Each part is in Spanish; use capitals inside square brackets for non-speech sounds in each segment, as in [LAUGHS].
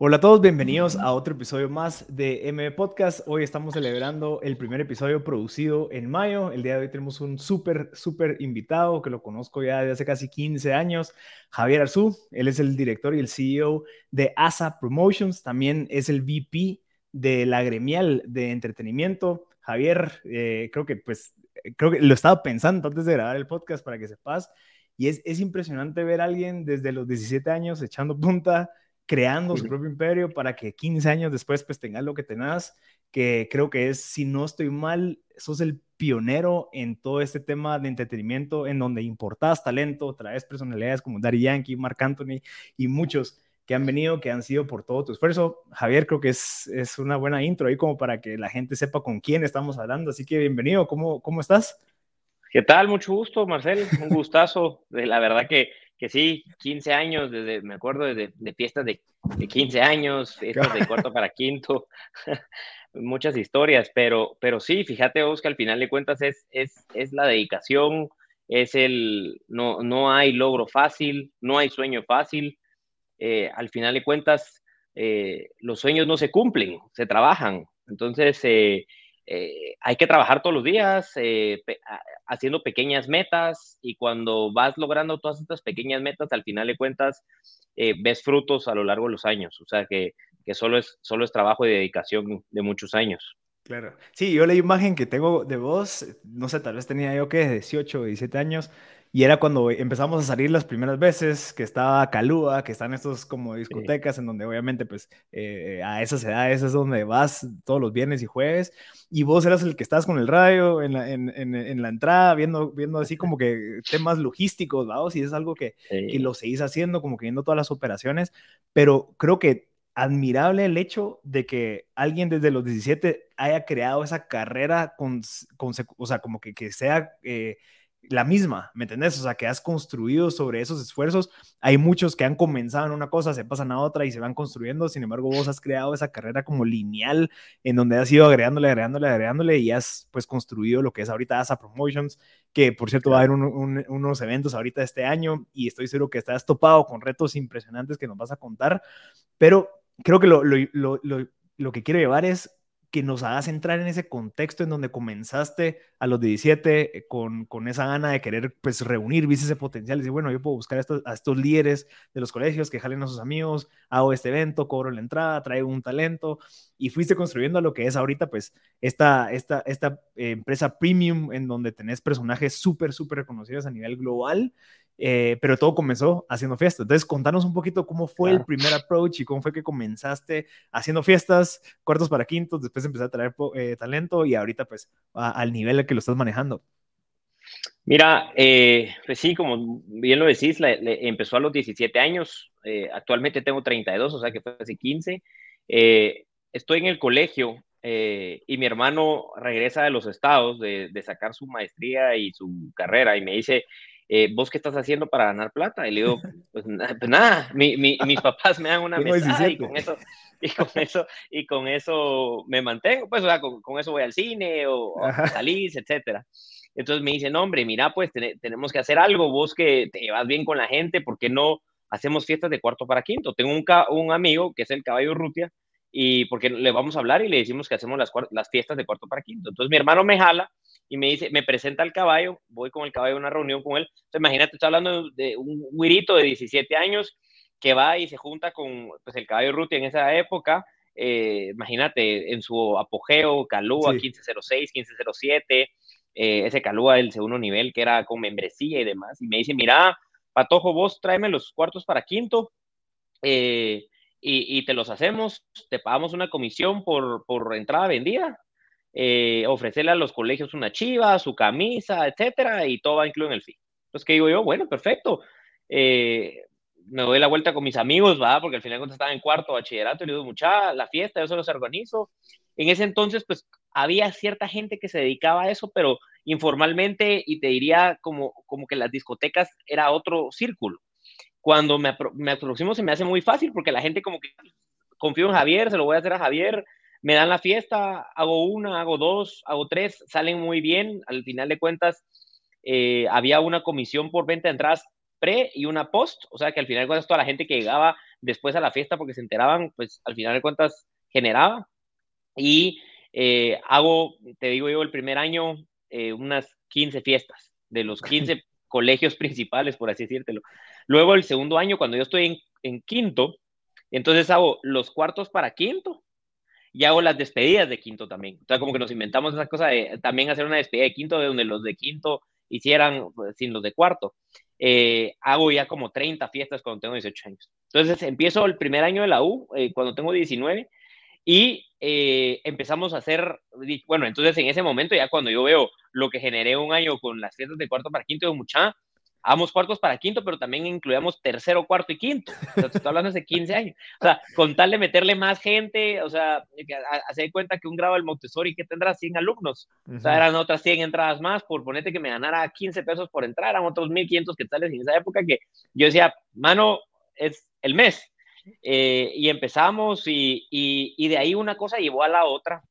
Hola a todos, bienvenidos a otro episodio más de M Podcast. Hoy estamos celebrando el primer episodio producido en mayo. El día de hoy tenemos un súper, súper invitado que lo conozco ya desde hace casi 15 años, Javier Arzú. Él es el director y el CEO de ASA Promotions. También es el VP de la gremial de entretenimiento. Javier, eh, creo que pues, creo que lo estaba pensando antes de grabar el podcast para que sepas. Y es, es impresionante ver a alguien desde los 17 años echando punta creando su propio imperio para que 15 años después pues tengas lo que tengas, que creo que es, si no estoy mal, sos el pionero en todo este tema de entretenimiento en donde importas talento, traes personalidades como Daddy Yankee, Mark Anthony y muchos que han venido, que han sido por todo tu esfuerzo. Javier, creo que es, es una buena intro ahí como para que la gente sepa con quién estamos hablando. Así que bienvenido, ¿cómo, cómo estás? ¿Qué tal? Mucho gusto, Marcel. Un gustazo. La verdad que que sí, 15 años, desde, me acuerdo de, de fiestas de, de, 15 años, fiestas de cuarto para quinto, [LAUGHS] muchas historias, pero, pero sí, fíjate vos que al final de cuentas es, es, es la dedicación, es el, no, no hay logro fácil, no hay sueño fácil, eh, al final de cuentas eh, los sueños no se cumplen, se trabajan, entonces eh, eh, hay que trabajar todos los días eh, haciendo pequeñas metas y cuando vas logrando todas estas pequeñas metas, al final de cuentas, eh, ves frutos a lo largo de los años. O sea que, que solo, es, solo es trabajo y dedicación de muchos años. Claro. Sí, yo la imagen que tengo de vos, no sé, tal vez tenía yo que 18 o 17 años, y era cuando empezamos a salir las primeras veces, que estaba Calúa, que están estos como discotecas en donde obviamente pues eh, a esas edades es donde vas todos los viernes y jueves, y vos eras el que estabas con el radio en la, en, en, la entrada, viendo, viendo así como que temas logísticos, vamos, y es algo que, que lo seguís haciendo, como que viendo todas las operaciones, pero creo que admirable el hecho de que alguien desde los 17 haya creado esa carrera con, con o sea, como que, que sea... Eh, la misma, ¿me entendés? O sea, que has construido sobre esos esfuerzos. Hay muchos que han comenzado en una cosa, se pasan a otra y se van construyendo. Sin embargo, vos has creado esa carrera como lineal en donde has ido agregándole, agregándole, agregándole y has pues construido lo que es ahorita ASA Promotions, que por cierto va a haber unos eventos ahorita este año y estoy seguro que estás topado con retos impresionantes que nos vas a contar. Pero creo que lo, lo, lo, lo que quiero llevar es que nos hagas entrar en ese contexto en donde comenzaste a los 17 eh, con, con esa gana de querer pues reunir, viste ese potencial y decir, bueno, yo puedo buscar a estos, a estos líderes de los colegios que jalen a sus amigos, hago este evento, cobro la entrada, traigo un talento y fuiste construyendo lo que es ahorita pues esta, esta, esta eh, empresa premium en donde tenés personajes súper, súper reconocidos a nivel global eh, pero todo comenzó haciendo fiestas. Entonces, contanos un poquito cómo fue el primer approach y cómo fue que comenzaste haciendo fiestas, cuartos para quintos, después empezaste a traer eh, talento y ahorita pues al nivel al que lo estás manejando. Mira, eh, pues sí, como bien lo decís, empezó a los 17 años, actualmente tengo 32, o sea que fue hace 15. estoy en el colegio y mi hermano regresa de los estados de, de, sacar su maestría y su carrera y me dice, eh, ¿vos qué estás haciendo para ganar plata? Y le digo, pues, pues nada, mi, mi, mis papás me dan una mesa y con eso, y con eso, y con eso me mantengo, pues, o sea, con, con eso voy al cine o, o salís, etcétera. Entonces me dice, no, hombre, mira, pues tenemos que hacer algo, vos que te llevas bien con la gente, ¿por qué no hacemos fiestas de cuarto para quinto? Tengo un, un amigo que es el caballo Rutia, y porque le vamos a hablar y le decimos que hacemos las, las fiestas de cuarto para quinto. Entonces mi hermano me jala y me dice, me presenta el caballo, voy con el caballo a una reunión con él. Entonces, imagínate, estoy hablando de un güirito de 17 años que va y se junta con pues, el caballo Ruti en esa época. Eh, imagínate, en su apogeo, Calúa 1506, 1507, eh, ese Calúa del segundo nivel que era con membresía y demás. Y me dice, mira, Patojo, vos tráeme los cuartos para quinto. Eh, y, te los hacemos, te pagamos una comisión por, por entrada vendida eh, ofrecerle a los colegios una chiva, su camisa, etcétera, y todo va incluido en el fin. Entonces, ¿qué digo yo? Bueno, perfecto. Eh, me doy la vuelta con mis amigos, ¿va? Porque al final cuando estaba en cuarto bachillerato le digo, mucha, la fiesta, yo se los organizo. En ese entonces, pues, había cierta gente que se dedicaba a eso, pero informalmente, y te diría como, como que las discotecas era otro círculo. Cuando me, me aproximo se me hace muy fácil porque la gente como que confío en Javier, se lo voy a hacer a Javier, me dan la fiesta, hago una, hago dos, hago tres, salen muy bien. Al final de cuentas, eh, había una comisión por venta de entradas pre y una post, o sea que al final de cuentas toda la gente que llegaba después a la fiesta porque se enteraban, pues al final de cuentas generaba. Y eh, hago, te digo yo, el primer año eh, unas 15 fiestas de los 15 [LAUGHS] colegios principales, por así decírtelo. Luego el segundo año, cuando yo estoy en, en quinto, entonces hago los cuartos para quinto y hago las despedidas de quinto también. Sea, como que nos inventamos esa cosa de también hacer una despedida de quinto, de donde los de quinto hicieran pues, sin los de cuarto. Eh, hago ya como 30 fiestas cuando tengo 18 años. Entonces empiezo el primer año de la U, eh, cuando tengo 19, y eh, empezamos a hacer, bueno, entonces en ese momento ya cuando yo veo lo que generé un año con las fiestas de cuarto para quinto de mucha, Hagamos cuartos para quinto, pero también incluíamos tercero, cuarto y quinto. O sea, te estoy hablando hace 15 años. O sea, con tal de meterle más gente, o sea, hacer cuenta que un grado del Montessori que tendrá 100 alumnos. O sea, eran otras 100 entradas más, por ponerte que me ganara 15 pesos por entrar, eran otros 1.500 que tales en esa época que yo decía, mano, es el mes. Eh, y empezamos y, y, y, de ahí una cosa llevó a la otra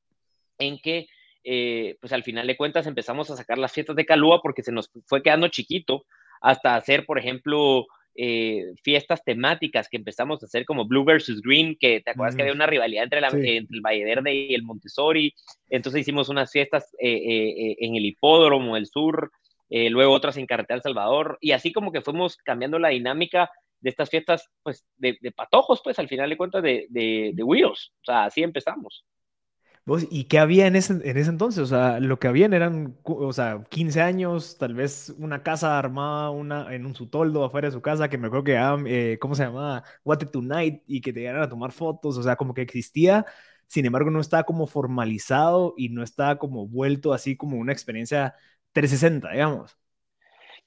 en que eh, pues al final de cuentas empezamos a sacar las fiestas de Calúa porque se nos fue quedando chiquito hasta hacer, por ejemplo, eh, fiestas temáticas que empezamos a hacer como Blue versus Green, que te acuerdas que había una rivalidad entre, el Valle Verde y el Montessori, entonces hicimos unas fiestas eh, eh, en el hipódromo del sur, luego otras en Carretera El Salvador, y así como que fuimos cambiando la dinámica de estas fiestas, pues, de, patojos, pues, al final de cuentas, de, de, de o sea, así empezamos. ¿Y qué había en ese, en ese entonces? O sea, lo que habían eran, o sea, 15 años, tal vez una casa armada una, en un su toldo afuera de su casa, que me acuerdo que eh, ¿cómo se llamaba? What Tonight, y que te llegaran a tomar fotos, o sea, como que existía, sin embargo, no estaba como formalizado y no estaba como vuelto así como una experiencia 360, digamos.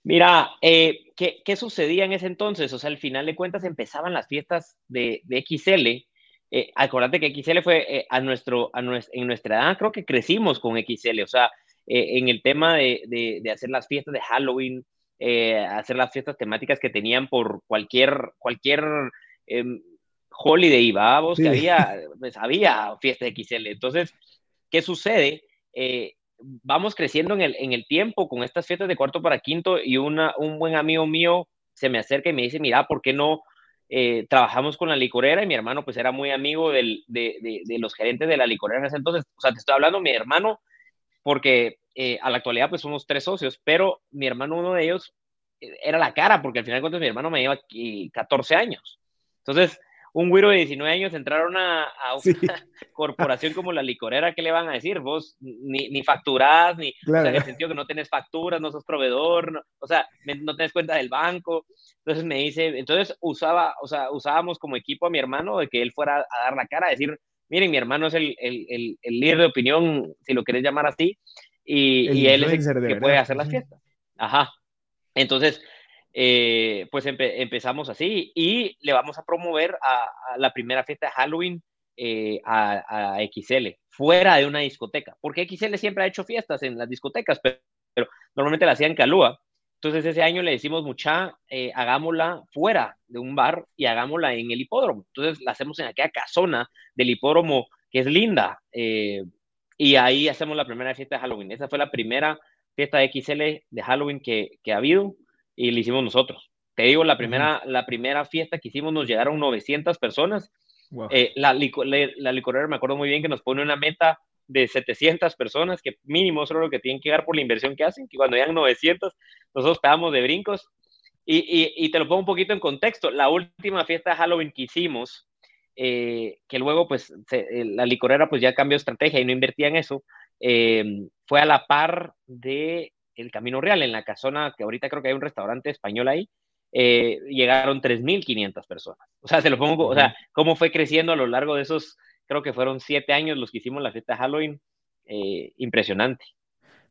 Mira, eh, ¿qué, ¿qué, sucedía en ese entonces? O sea, al final de cuentas empezaban las fiestas de, de XL eh, acordate que XL fue eh, a nuestro, a en nuestra edad, creo que crecimos con XL, o sea, eh, en el tema de, de, hacer las fiestas de Halloween, eh, hacer las fiestas temáticas que tenían por cualquier, cualquier em, holiday, ¿va? Vos que había, [LAUGHS] pues había fiesta de XL. Entonces, ¿qué sucede? vamos creciendo en el, en el tiempo con estas fiestas de cuarto para quinto y una, un buen amigo mío se me acerca y me dice, mira, ¿por qué no eh, trabajamos con la licorera y mi hermano pues era muy amigo del, de, de, los gerentes de la licorera en ese entonces. O sea, te estoy hablando mi hermano porque eh, a la actualidad pues somos tres socios, pero mi hermano, uno de ellos, eh, era la cara porque al final de cuentas mi hermano me lleva 14 años. Entonces, un güiro de 19 años entraron a, a una [LAUGHS] corporación como la licorera, ¿qué le van a decir? Vos ni, ni facturás, ni, o sea, en el sentido que no tenés facturas, no sos proveedor, o sea, no tenés cuenta del banco. Entonces me dice, entonces usaba, o sea, usábamos como equipo a mi hermano de que él fuera a dar la cara, a decir, miren, mi hermano es el, el, el, líder de opinión, si lo querés llamar así, y, y él es el que puede hacer las fiestas. Ajá. Entonces, eh, pues empezamos así y le vamos a promover a, la primera fiesta de Halloween eh, a, XL, fuera de una discoteca, porque XL siempre ha hecho fiestas en las discotecas, pero, normalmente la hacían en Calúa. Entonces ese año le decimos mucha, eh, hagámosla fuera de un bar y hagámosla en el hipódromo. Entonces la hacemos en aquella casona del hipódromo que es linda. y ahí hacemos la primera fiesta de Halloween. Esa fue la primera fiesta de XL de Halloween que ha habido y lo hicimos nosotros. Te digo, la primera, la primera fiesta que hicimos nos llegaron 900 personas. Eh, la, la, licorera me acuerdo muy bien que nos pone una meta de 700 personas, que mínimo solo lo que tienen que dar por la inversión que hacen, que cuando llegan 900, nosotros pegamos de brincos. Y, y, te lo pongo un poquito en contexto. La última fiesta de Halloween que hicimos, eh, que luego pues eh, la licorera pues ya cambió estrategia y no invertía en eso, fue a la par de el Camino Real, en la casona, que ahorita creo que hay un restaurante español ahí, eh, llegaron 3.500 personas. O sea, se lo pongo, o sea, cómo fue creciendo a lo largo de esos, creo que fueron siete años los que hicimos la fiesta Halloween, eh, impresionante.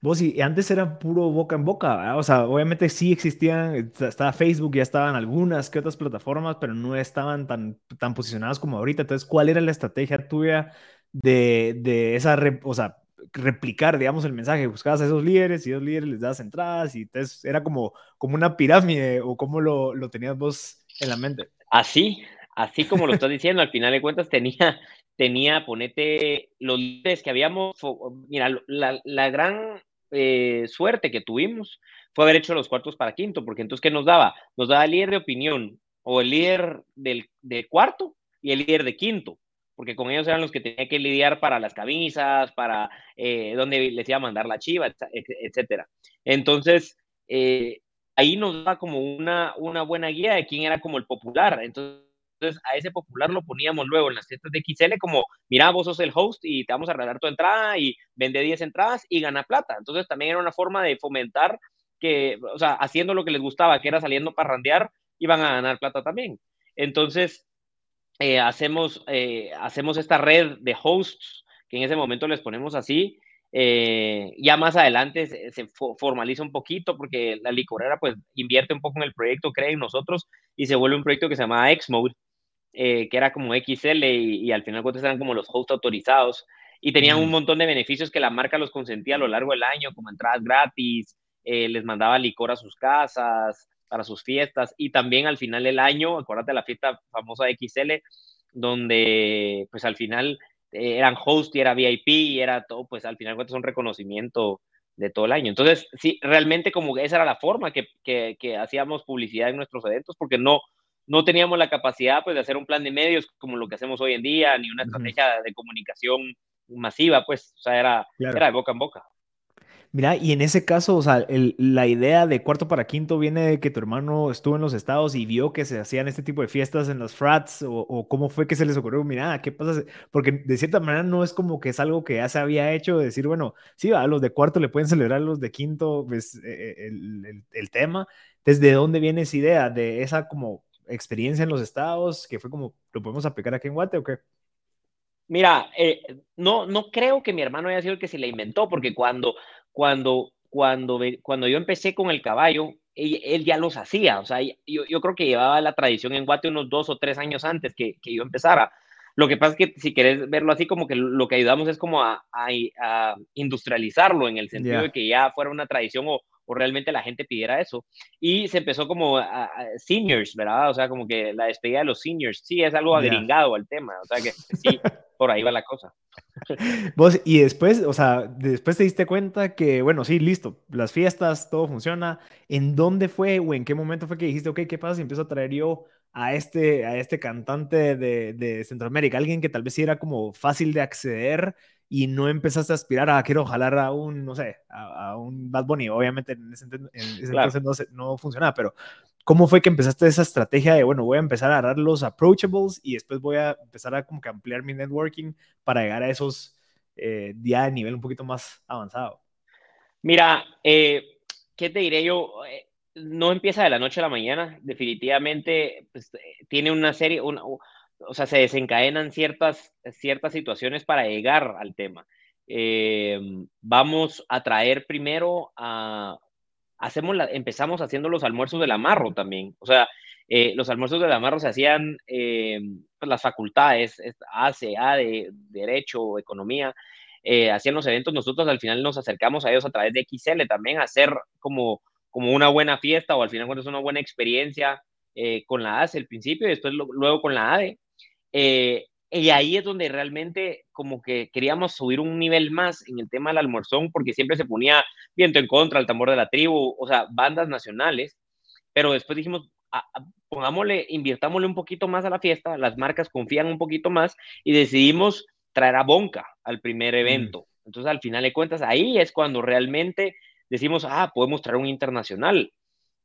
Vos, y antes era puro boca en boca, o sea, obviamente sí existían, estaba Facebook, ya estaban algunas que otras plataformas, pero no estaban tan, tan posicionadas como ahorita. Entonces, ¿cuál era la estrategia tuya de, de esa, o sea, replicar, digamos, el mensaje. Buscabas a esos líderes y esos líderes les dabas entradas y entonces era como, como una pirámide o cómo lo, lo tenías vos en la mente. Así, así como lo estás diciendo, al final de cuentas tenía, tenía, ponete los líderes que habíamos, mira, la, la gran eh, suerte que tuvimos fue haber hecho los cuartos para quinto, porque entonces, ¿qué nos daba? Nos daba líder de opinión, o el líder del, de cuarto y el líder de quinto, porque con ellos eran los que tenía que lidiar para las camisas, para eh, dónde les iba a mandar la chiva, etcétera. Entonces, eh, ahí nos da como una, una buena guía de quién era como el popular. Entonces, a ese popular lo poníamos luego en las fiestas de XL como, mira, vos sos el host y te vamos a regalar tu entrada y vende 10 entradas y gana plata. Entonces también era una forma de fomentar que, o sea, haciendo lo que les gustaba, que era saliendo para randear, iban a ganar plata también. Entonces, eh, hacemos, eh, hacemos esta red de hosts, que en ese momento les ponemos así, eh, ya más adelante se, formaliza un poquito porque la licorera pues invierte un poco en el proyecto, cree en nosotros y se vuelve un proyecto que se llama Xmode, que era como XL y, al final cuentas eran como los hosts autorizados y tenían un montón de beneficios que la marca los consentía a lo largo del año, como entradas gratis, les mandaba licor a sus casas, para sus fiestas y también al final del año, acuérdate la fiesta famosa de XL, donde pues al final eh, eran host y era VIP y era todo, pues al final es un reconocimiento de todo el año. Entonces, sí, realmente como esa era la forma que, que, que hacíamos publicidad en nuestros eventos, porque no, no teníamos la capacidad pues de hacer un plan de medios como lo que hacemos hoy en día, ni una estrategia de comunicación masiva, pues, o sea, era, era de boca en boca. Mira, y en ese caso, o sea, la idea de cuarto para quinto viene de que tu hermano estuvo en los estados y vio que se hacían este tipo de fiestas en los frats, o, cómo fue que se les ocurrió, mira, ¿qué pasa? Porque de cierta manera no es como que es algo que ya se había hecho, decir, bueno, sí, a los de cuarto le pueden celebrar los de quinto, pues, eh, el, el, tema. ¿Desde dónde viene esa idea? ¿De esa como experiencia en los estados, que fue como, lo podemos aplicar aquí en Guate o qué? Mira, eh, no, no creo que mi hermano haya sido el que se la inventó, porque cuando cuando, cuando, cuando yo empecé con el caballo, él, ya los hacía, o sea, yo, yo, creo que llevaba la tradición en Guate unos dos o tres años antes que, que, yo empezara. Lo que pasa es que si querés verlo así, como que lo que ayudamos es como a, a, industrializarlo en el sentido de que ya fuera una tradición o, o, realmente la gente pidiera eso. Y se empezó como a, seniors, ¿verdad? O sea, como que la despedida de los seniors, sí, es algo agringado al tema, o sea que sí, [LAUGHS] por ahí va la cosa. Vos, y después, o sea, después te diste cuenta que, bueno, sí, listo, las fiestas, todo funciona. ¿En dónde fue o en qué momento fue que dijiste, ok, ¿qué pasa si empiezo a traer yo a este, a este cantante de, de Centroamérica? Alguien que tal vez sí era como fácil de acceder y no empezaste a aspirar a quiero jalar a un, no sé, a, un Bad Bunny. Obviamente en ese, entonces no, no funcionaba, pero ¿Cómo fue que empezaste esa estrategia de, bueno, voy a empezar a agarrar los approachables y después voy a empezar a como que ampliar mi networking para llegar a esos eh, ya de nivel un poquito más avanzado? Mira, eh, ¿qué te diré yo? Eh, no empieza de la noche a la mañana, definitivamente pues, tiene una serie, o sea, se desencadenan ciertas, ciertas situaciones para llegar al tema. vamos a traer primero a hacemos empezamos haciendo los almuerzos del amarro también. O sea, eh, los almuerzos del amarro se hacían eh, pues, las facultades, ACA de Derecho, Economía, eh, hacían los eventos. Nosotros al final nos acercamos a ellos a través de XL también a hacer como, como una buena fiesta o al final cuando es una buena experiencia con la ACE al principio y después luego con la ADE. Y ahí es donde realmente como que queríamos subir un nivel más en el tema del almuerzón, porque siempre se ponía viento en contra, el tambor de la tribu, o sea, bandas nacionales, pero después dijimos, pongámosle, invirtámosle un poquito más a la fiesta, las marcas confían un poquito más y decidimos traer a Bonca al primer mm. evento. Entonces, al final de cuentas, ahí es cuando realmente decimos, ah, podemos traer un internacional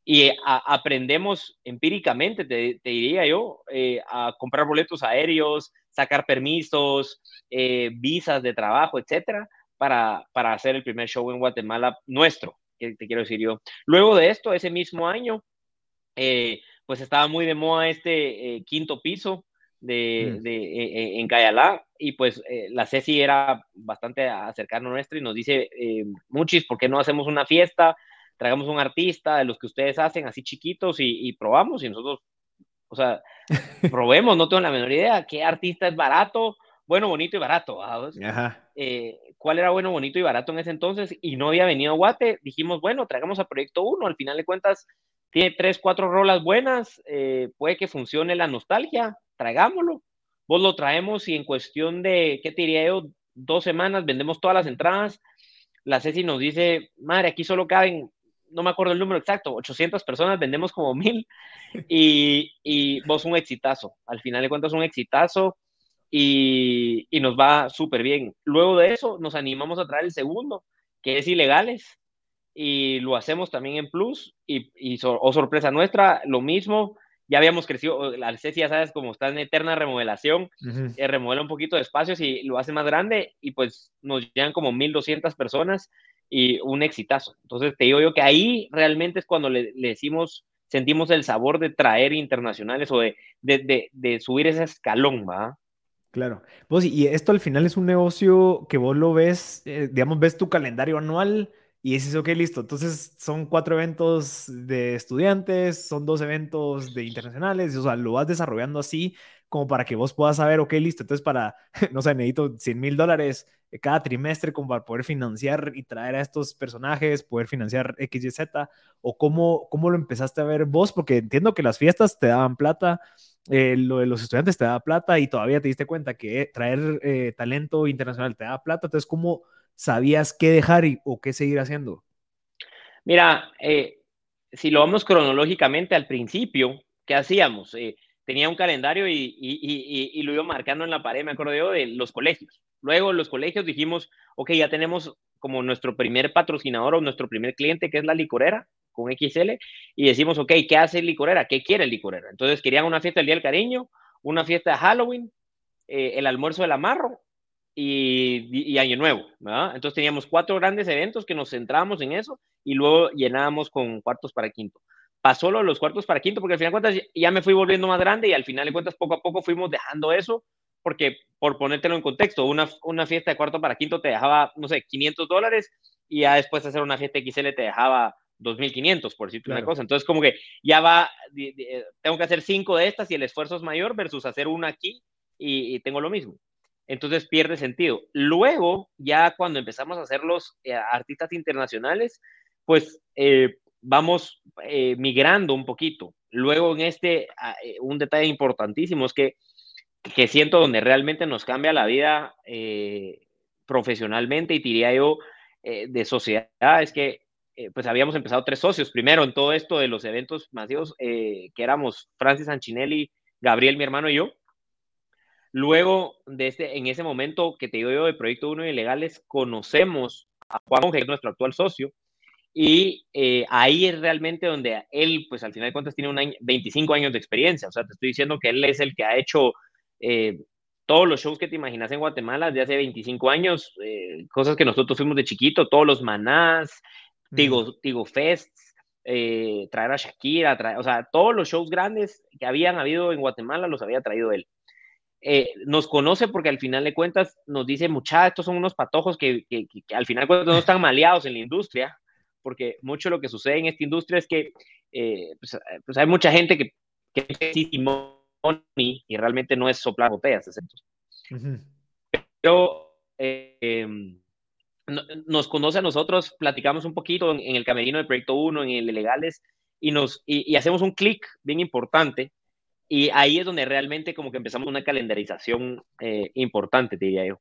y aprendemos empíricamente, te, diría yo, eh, a comprar boletos aéreos, sacar permisos, eh, visas de trabajo, etcétera, para, para hacer el primer show en Guatemala nuestro, que te quiero decir yo. Luego de esto, ese mismo año, eh, pues estaba muy de moda este quinto piso de, mm. de en Cayalá y pues la Ceci era bastante cercana a nuestra y nos dice, Muchis, ¿por qué no hacemos una fiesta? Traigamos un artista de los que ustedes hacen así chiquitos y, probamos y nosotros, o sea, [LAUGHS] probemos, no tengo la menor idea qué artista es barato, bueno, bonito y barato. Eh, ¿Cuál era bueno, bonito y barato en ese entonces? Y no había venido a Guate, dijimos, bueno, traigamos a Proyecto 1, al final de cuentas tiene tres, cuatro rolas buenas, eh, puede que funcione la nostalgia, traigámoslo. Vos lo traemos y en cuestión de, ¿qué te diría yo? Dos semanas vendemos todas las entradas. La Ceci nos dice, madre, aquí solo caben no me acuerdo el número exacto, 800 personas, vendemos como mil y, y vos un exitazo. Al final de cuentas, un exitazo y, y nos va súper bien. Luego de eso, nos animamos a traer el segundo, que es ilegales, y lo hacemos también en Plus. Y, y oh sorpresa nuestra, lo mismo. Ya habíamos crecido, la CECI ya sabes, como está en eterna remodelación, eh, remodela un poquito de espacios y lo hace más grande y pues nos llegan como 1.200 personas y un exitazo. Entonces te digo yo que ahí realmente es cuando le, decimos, sentimos el sabor de traer internacionales o de, de, de, subir ese escalón, ¿va? Claro. Vos, y esto al final es un negocio que vos lo ves, eh, digamos, ves tu calendario anual y dices, ok, listo. Entonces son cuatro eventos de estudiantes, son dos eventos de internacionales, o sea, lo vas desarrollando así como para que vos puedas saber, ok, listo, entonces para, [LAUGHS] no sé, necesito 100 mil dólares cada trimestre como para poder financiar y traer a estos personajes, poder financiar X, Y, Z, o cómo, cómo lo empezaste a ver vos, porque entiendo que las fiestas te daban plata, eh, lo de los estudiantes te daba plata y todavía te diste cuenta que traer eh, talento internacional te da plata, entonces, ¿cómo sabías qué dejar y, o qué seguir haciendo? Mira, eh, si lo vamos cronológicamente al principio, ¿qué hacíamos? Tenía un calendario y, lo iba marcando en la pared, me acuerdo yo, de los colegios. Luego los colegios dijimos, ok, ya tenemos como nuestro primer patrocinador o nuestro primer cliente, que es la licorera, con XL, y decimos, ok, ¿qué hace licorera? ¿Qué quiere licorera? Entonces querían una fiesta del Día del Cariño, una fiesta de Halloween, eh, el almuerzo del amarro y, Año Nuevo. Entonces teníamos cuatro grandes eventos que nos centrábamos en eso y luego llenábamos con cuartos para quinto pasó lo de los cuartos para quinto, porque al final de cuentas ya me fui volviendo más grande y al final de cuentas poco a poco fuimos dejando eso, porque por ponértelo en contexto, una, una fiesta de cuarto para quinto te dejaba, no sé, 500 dólares y ya después de hacer una fiesta XL te dejaba 2.500, por decirte una cosa. Entonces, como que ya va, tengo que hacer cinco de estas y el esfuerzo es mayor versus hacer una aquí y, tengo lo mismo. Entonces pierde sentido. Luego, ya cuando empezamos a hacer los eh, artistas internacionales, pues eh, vamos eh, migrando un poquito. Luego en este, ah, eh, un detalle importantísimo es que, que siento donde realmente nos cambia la vida eh, profesionalmente y diría yo de sociedad, es que pues habíamos empezado tres socios. Primero en todo esto de los eventos masivos, que éramos Francis Anchinelli, Gabriel, mi hermano y yo. Luego, de este, en ese momento que te digo yo de Proyecto 1 Ilegales, conocemos a Juan, que es nuestro actual socio, y eh, ahí es realmente donde él, pues al final de cuentas, tiene un 25 años de experiencia. O sea, te estoy diciendo que él es el que ha hecho eh, todos los shows que te imaginas en Guatemala de hace 25 años, eh, cosas que nosotros fuimos de chiquito, todos los manás, Tigo, Tigo Fests, traer a Shakira, o sea, todos los shows grandes que habían habido en Guatemala los había traído él. nos conoce porque al final de cuentas nos dice, muchachos, estos son unos patojos que, que, que, al final de cuentas no están maleados en la industria, porque mucho lo que sucede en esta industria es que eh, pues, pues, hay mucha gente que, que es y realmente no es soplar botellas. Pero eh, nos conoce a nosotros, platicamos un poquito en, el camerino del Proyecto 1, en el de Legales, y, nos, y, hacemos un clic bien importante. Y ahí es donde realmente como que empezamos una calendarización eh, importante, diría yo.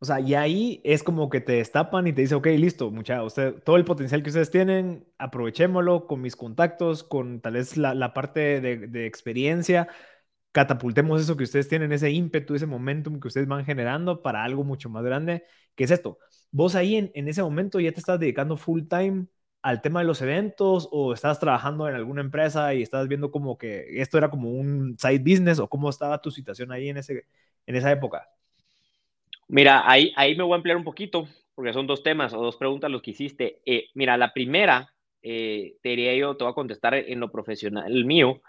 O sea, y ahí es como que te destapan y te dice, ok, listo, mucha, usted, todo el potencial que ustedes tienen, aprovechémoslo con mis contactos, con tal vez la, la parte de, de, experiencia, catapultemos eso que ustedes tienen, ese ímpetu, ese momentum que ustedes van generando para algo mucho más grande, que es esto. Vos ahí en, en ese momento ya te estás dedicando full time al tema de los eventos o estás trabajando en alguna empresa y estás viendo como que esto era como un side business o cómo estaba tu situación ahí en, ese, en esa época? Mira, ahí, ahí me voy a emplear un poquito, porque son dos temas o dos preguntas los que hiciste. Eh, mira, la primera, eh, te diría yo, te voy a contestar en lo profesional mío.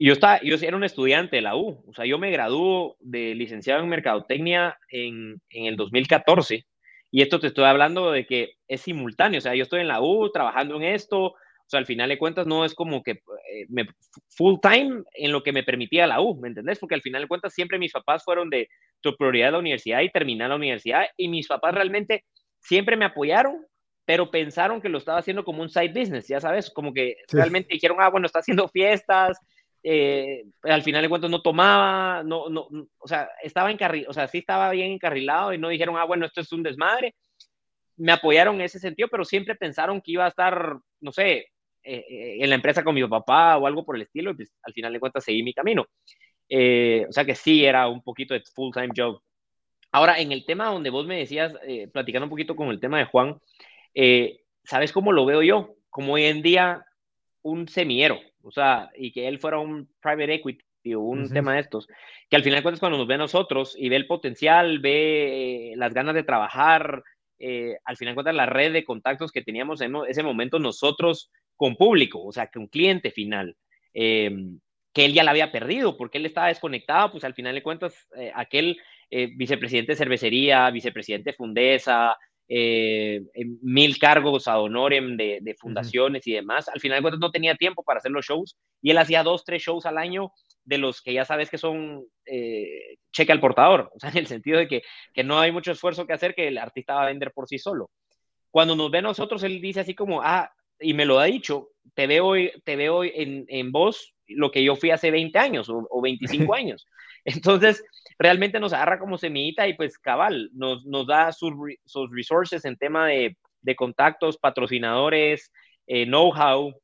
Yo, estaba, yo era un estudiante de la U, o sea, yo me graduó de licenciado en Mercadotecnia en, en el 2014, y esto te estoy hablando de que es simultáneo, o sea, yo estoy en la U trabajando en esto, o sea, al final de cuentas no es como que eh, me, full time en lo que me permitía la U, ¿me entendés? Porque al final de cuentas siempre mis papás fueron de tu prioridad la universidad y terminar la universidad y mis papás realmente siempre me apoyaron, pero pensaron que lo estaba haciendo como un side business, ya sabes, como que realmente dijeron, ah, bueno, está haciendo fiestas, eh, al final de cuentas no tomaba, no, no, o sea, estaba encarrilado, o sea, sí estaba bien encarrilado y no dijeron, ah, bueno, esto es un desmadre. me apoyaron en ese sentido, pero siempre pensaron que iba a estar, no sé, eh, eh, en la empresa con mi papá o algo por el estilo, y pues al final de cuentas seguí mi camino. Eh, o sea que sí, era un poquito de full-time job. Ahora, en el tema donde vos me decías, platicando un poquito con el tema de Juan, ¿sabes cómo lo veo yo? Como hoy en día un semiero, o sea, y que él fuera un private equity o un tema de estos, que al final de cuentas cuando nos ve a nosotros y ve el potencial, ve las ganas de trabajar, al final de cuentas la red de contactos que teníamos en ese momento nosotros con público, o sea, que un cliente final, em, que él ya la había perdido porque él estaba desconectado, pues al final de cuentas, eh, aquel eh, vicepresidente de cervecería, vicepresidente de Fundesa, eh, mil cargos a honorem de, fundaciones y demás, al final de cuentas no tenía tiempo para hacer los shows y él hacía dos, tres shows al año de los que ya sabes que son cheque al portador, o sea, [LAUGHS] en el sentido de que, que no hay mucho esfuerzo que hacer que el artista va a vender por sí solo. Cuando nos ve a nosotros, él dice así como, ah, y me lo ha dicho, te veo, te veo en, en vos lo que yo fui hace 20 años o, 25 [LAUGHS] años. Entonces, realmente nos agarra como semillita y pues cabal, nos, nos da sus, sus resources en tema de, de contactos, patrocinadores, eh, know-how.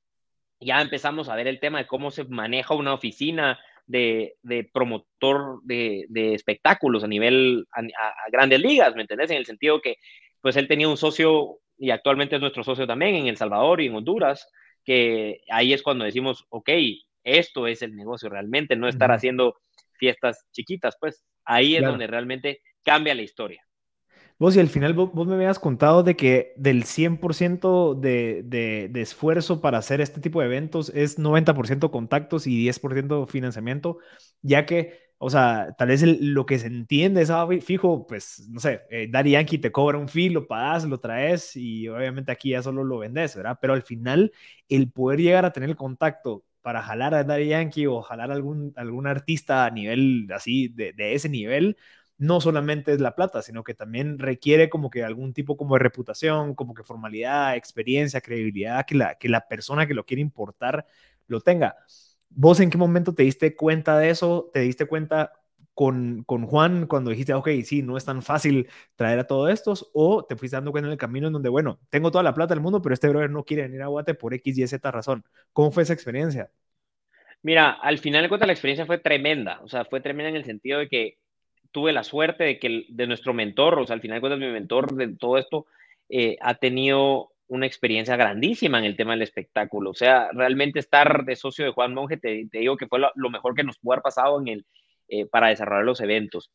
Ya empezamos a ver el tema de cómo se maneja una oficina de, de promotor de, de, espectáculos a nivel, a, a, grandes ligas, ¿me entendés? En el sentido que, pues él tenía un socio y actualmente es nuestro socio también en El Salvador y en Honduras, que ahí es cuando decimos, ok, esto es el negocio realmente, no estar haciendo fiestas chiquitas, pues ahí es donde realmente cambia la historia. Vos y al final vos, me habías contado de que del 100% de, de, de, esfuerzo para hacer este tipo de eventos es 90% contactos y 10% financiamiento, ya que o sea, tal vez lo que se entiende es, ah, fijo, pues, no sé, eh, Yankee te cobra un fee, lo pagas, lo traes y obviamente aquí ya solo lo vendes, ¿verdad? Pero al final, el poder llegar a tener el contacto para jalar a Daddy Yankee o jalar a algún, algún artista a nivel así, de, de ese nivel, no solamente es la plata, sino que también requiere como que algún tipo como de reputación, como que formalidad, experiencia, credibilidad, que la, que la persona que lo quiere importar lo tenga. ¿Vos en qué momento te diste cuenta de eso? ¿Te diste cuenta con, con, Juan cuando dijiste, ok, sí, no es tan fácil traer a todos estos? ¿O te fuiste dando cuenta en el camino en donde, bueno, tengo toda la plata del mundo, pero este brother no quiere venir a Guate por X, Y, Z razón? ¿Cómo fue esa experiencia? Mira, al final de cuentas la experiencia fue tremenda, o sea, fue tremenda en el sentido de que tuve la suerte de que de nuestro mentor, o sea, al final de cuentas mi mentor de todo esto eh, ha tenido una experiencia grandísima en el tema del espectáculo. O sea, realmente estar de socio de Juan Monge, te, digo que fue lo, mejor que nos pudo haber pasado en el, eh, para desarrollar los eventos.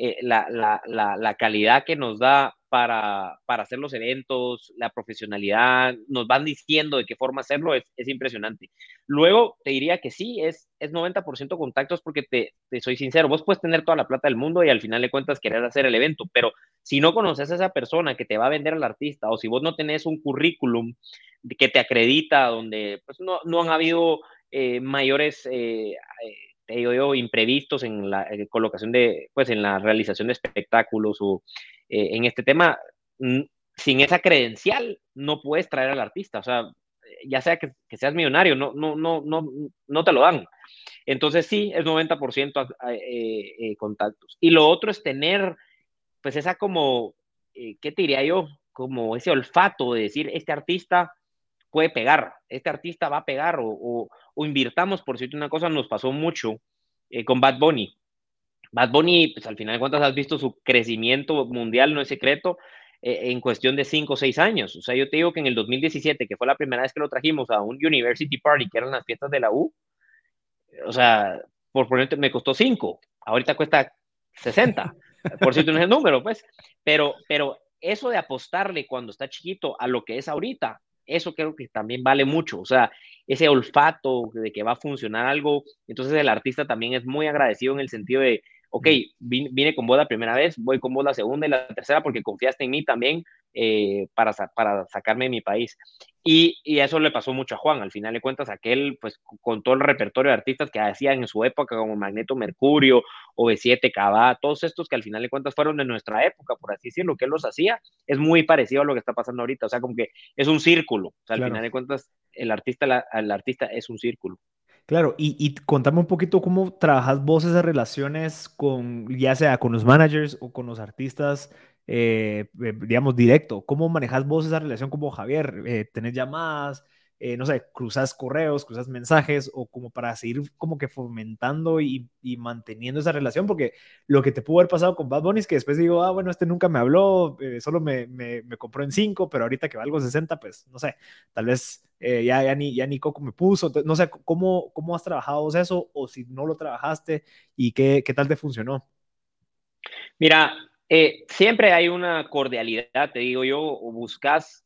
Eh, la, la, la, calidad que nos da para, para, hacer los eventos, la profesionalidad, nos van diciendo de qué forma hacerlo, es, es impresionante. Luego te diría que sí, es, es 90% contactos porque te, te, soy sincero, vos puedes tener toda la plata del mundo y al final de cuentas querer hacer el evento, pero si no conoces a esa persona que te va a vender al artista o si vos no tenés un currículum que te acredita, donde pues, no, no han habido eh, mayores... Eh, te digo yo, imprevistos en la eh, colocación de, pues en la realización de espectáculos o eh, en este tema, sin esa credencial no puedes traer al artista, o sea, ya sea que, seas millonario, no, no, no, no, no te lo dan. Entonces sí, es 90% eh, contactos. Y lo otro es tener, pues esa como, ¿qué te diría yo? Como ese olfato de decir, este artista puede pegar, este artista va a pegar o, o, invirtamos, por cierto, una cosa nos pasó mucho eh, con Bad Bunny. Bad Bunny, pues al final de cuentas has visto su crecimiento mundial, no es secreto, eh, en cuestión de 5 o 6 años. O sea, yo te digo que en el 2017, que fue la primera vez que lo trajimos a un University Party, que eran las fiestas de la U, o sea, por ponerte, me costó 5, ahorita cuesta 60, por cierto no es el número, pues, pero, pero eso de apostarle cuando está chiquito a lo que es ahorita, eso creo que también vale mucho, o sea, ese olfato de que va a funcionar algo, entonces el artista también es muy agradecido en el sentido de, ok, vine, con vos la primera vez, voy con vos la segunda y la tercera porque confiaste en mí también eh, para, para sacarme de mi país. Y, y, eso le pasó mucho a Juan, al final de cuentas, aquel, pues con todo el repertorio de artistas que hacían en su época, como Magneto Mercurio, o B7, Cabá, todos estos que al final de cuentas fueron de nuestra época, por así decirlo, que él los hacía, es muy parecido a lo que está pasando ahorita, o sea, como que es un círculo, o sea, al final de cuentas, el artista, el artista es un círculo. Claro, y, y, contame un poquito cómo trabajas vos esas relaciones con, ya sea con los managers o con los artistas eh, eh, digamos, directo. ¿Cómo manejas vos esa relación como Javier? Eh, ¿Tenés llamadas? Eh, no sé, cruzas correos, cruzas mensajes o como para seguir como que fomentando y, y, manteniendo esa relación, porque lo que te pudo haber pasado con Bad Bunny es que después digo, ah, bueno, este nunca me habló, eh, solo me, me, compró en 5, pero ahorita que valgo 60, pues no sé, tal vez eh, ya, ya, ni, ya ni Coco me puso, no sé, ¿cómo, cómo has trabajado eso o si no lo trabajaste y qué, qué tal te funcionó? Mira, siempre hay una cordialidad, te digo yo, o buscas...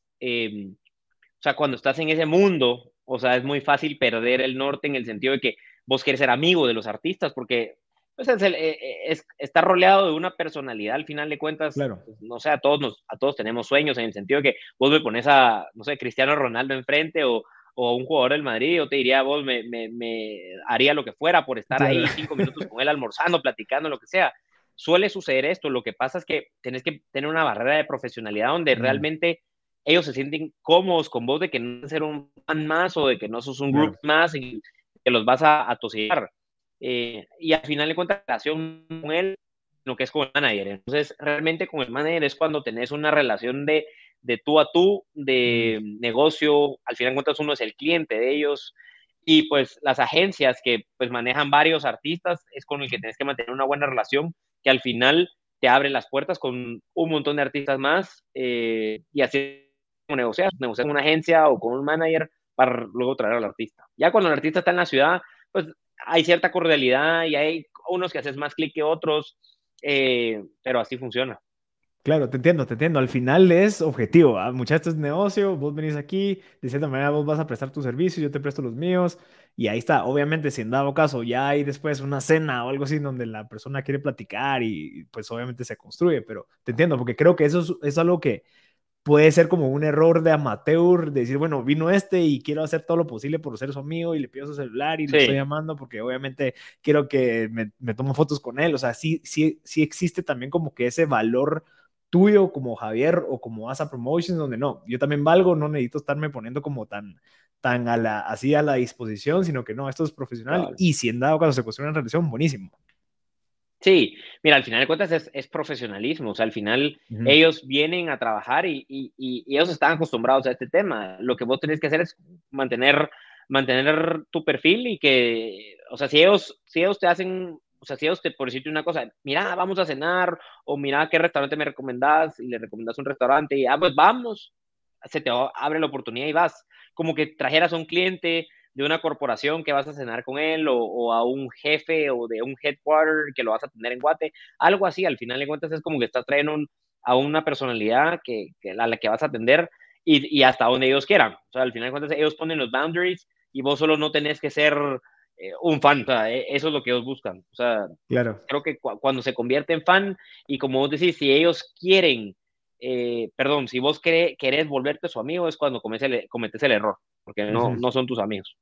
O sea, cuando estás en ese mundo, o sea, es muy fácil perder el norte en el sentido de que vos quieres ser amigo de los artistas, porque pues, es, el, eh, eh, es, está rodeado de una personalidad al final de cuentas. Claro. Pues, no sé, a todos, nos, a todos tenemos sueños en el sentido de que vos me pones a, no sé, Cristiano Ronaldo enfrente o, o un jugador del Madrid, yo te diría, vos me, me, me haría lo que fuera por estar claro. ahí cinco minutos con él almorzando, platicando, lo que sea. Suele suceder esto, lo que pasa es que tenés que tener una barrera de profesionalidad donde mm. realmente ellos se sienten cómodos con vos de que no ser un fan más o de que no sos un grupo más y que los vas a, a tosigar. Eh, y al final de cuentas, la relación con él, lo que es con el manager. Entonces, realmente con el manager es cuando tenés una relación de, de tú a tú, de mm. negocio, al final de cuentas uno es el cliente de ellos. Y pues las agencias que pues manejan varios artistas es con el que tienes que mantener una buena relación, que al final te abre las puertas con un montón de artistas más eh, y así negociar, negociar con una agencia o con un manager para luego traer al artista. Ya cuando el artista está en la ciudad, pues hay cierta cordialidad y hay unos que haces más clic que otros, eh, pero así funciona. Claro, te entiendo, te entiendo. Al final es objetivo. ¿ah? Muchachos, es negocio, vos venís aquí, de cierta manera vos vas a prestar tus servicios, yo te presto los míos, y ahí está. Obviamente, si en dado caso ya hay después una cena o algo así donde la persona quiere platicar y pues obviamente se construye, pero te entiendo, porque creo que eso es, es algo que puede ser como un error de amateur, de decir, bueno, vino este y quiero hacer todo lo posible por ser su amigo y le pido su celular y sí. estoy llamando porque obviamente quiero que me, me tomo fotos con él. O sea, sí, sí, sí existe también como que ese valor tuyo como Javier o como Asa Promotions, donde no, yo también valgo, no necesito estarme poniendo como tan, tan a la, así a la disposición, sino que no, esto es profesional claro. y si en dado caso se construye una relación, buenísimo. Sí, mira, al final de cuentas es, es profesionalismo, o sea, al final uh -huh. ellos vienen a trabajar y, y, y, ellos están acostumbrados a este tema. Lo que vos tenés que hacer es mantener, mantener tu perfil y que, o sea, si ellos, si ellos te hacen, o sea, si ellos te, por decirte una cosa, mira, vamos a cenar, o mira qué restaurante me recomendás, y le recomendás un restaurante, y ah, pues vamos, se te abre la oportunidad y vas. Como que trajeras a un cliente, de una corporación que vas a cenar con él o, o, a un jefe o de un headquarter que lo vas a tener en Guate, algo así, al final de cuentas es como que estás trayendo un, a una personalidad que, que, a la que vas a atender y, y, hasta donde ellos quieran. O sea, al final de cuentas ellos ponen los boundaries y vos solo no tenés que ser eh, un fan, o sea, eso es lo que ellos buscan. O sea, claro. creo que cu cuando se convierte en fan y como vos decís, si ellos quieren eh, perdón, si vos querés, querés, volverte su amigo es cuando cometes el, cometes el error, porque no, uh -huh. no son tus amigos.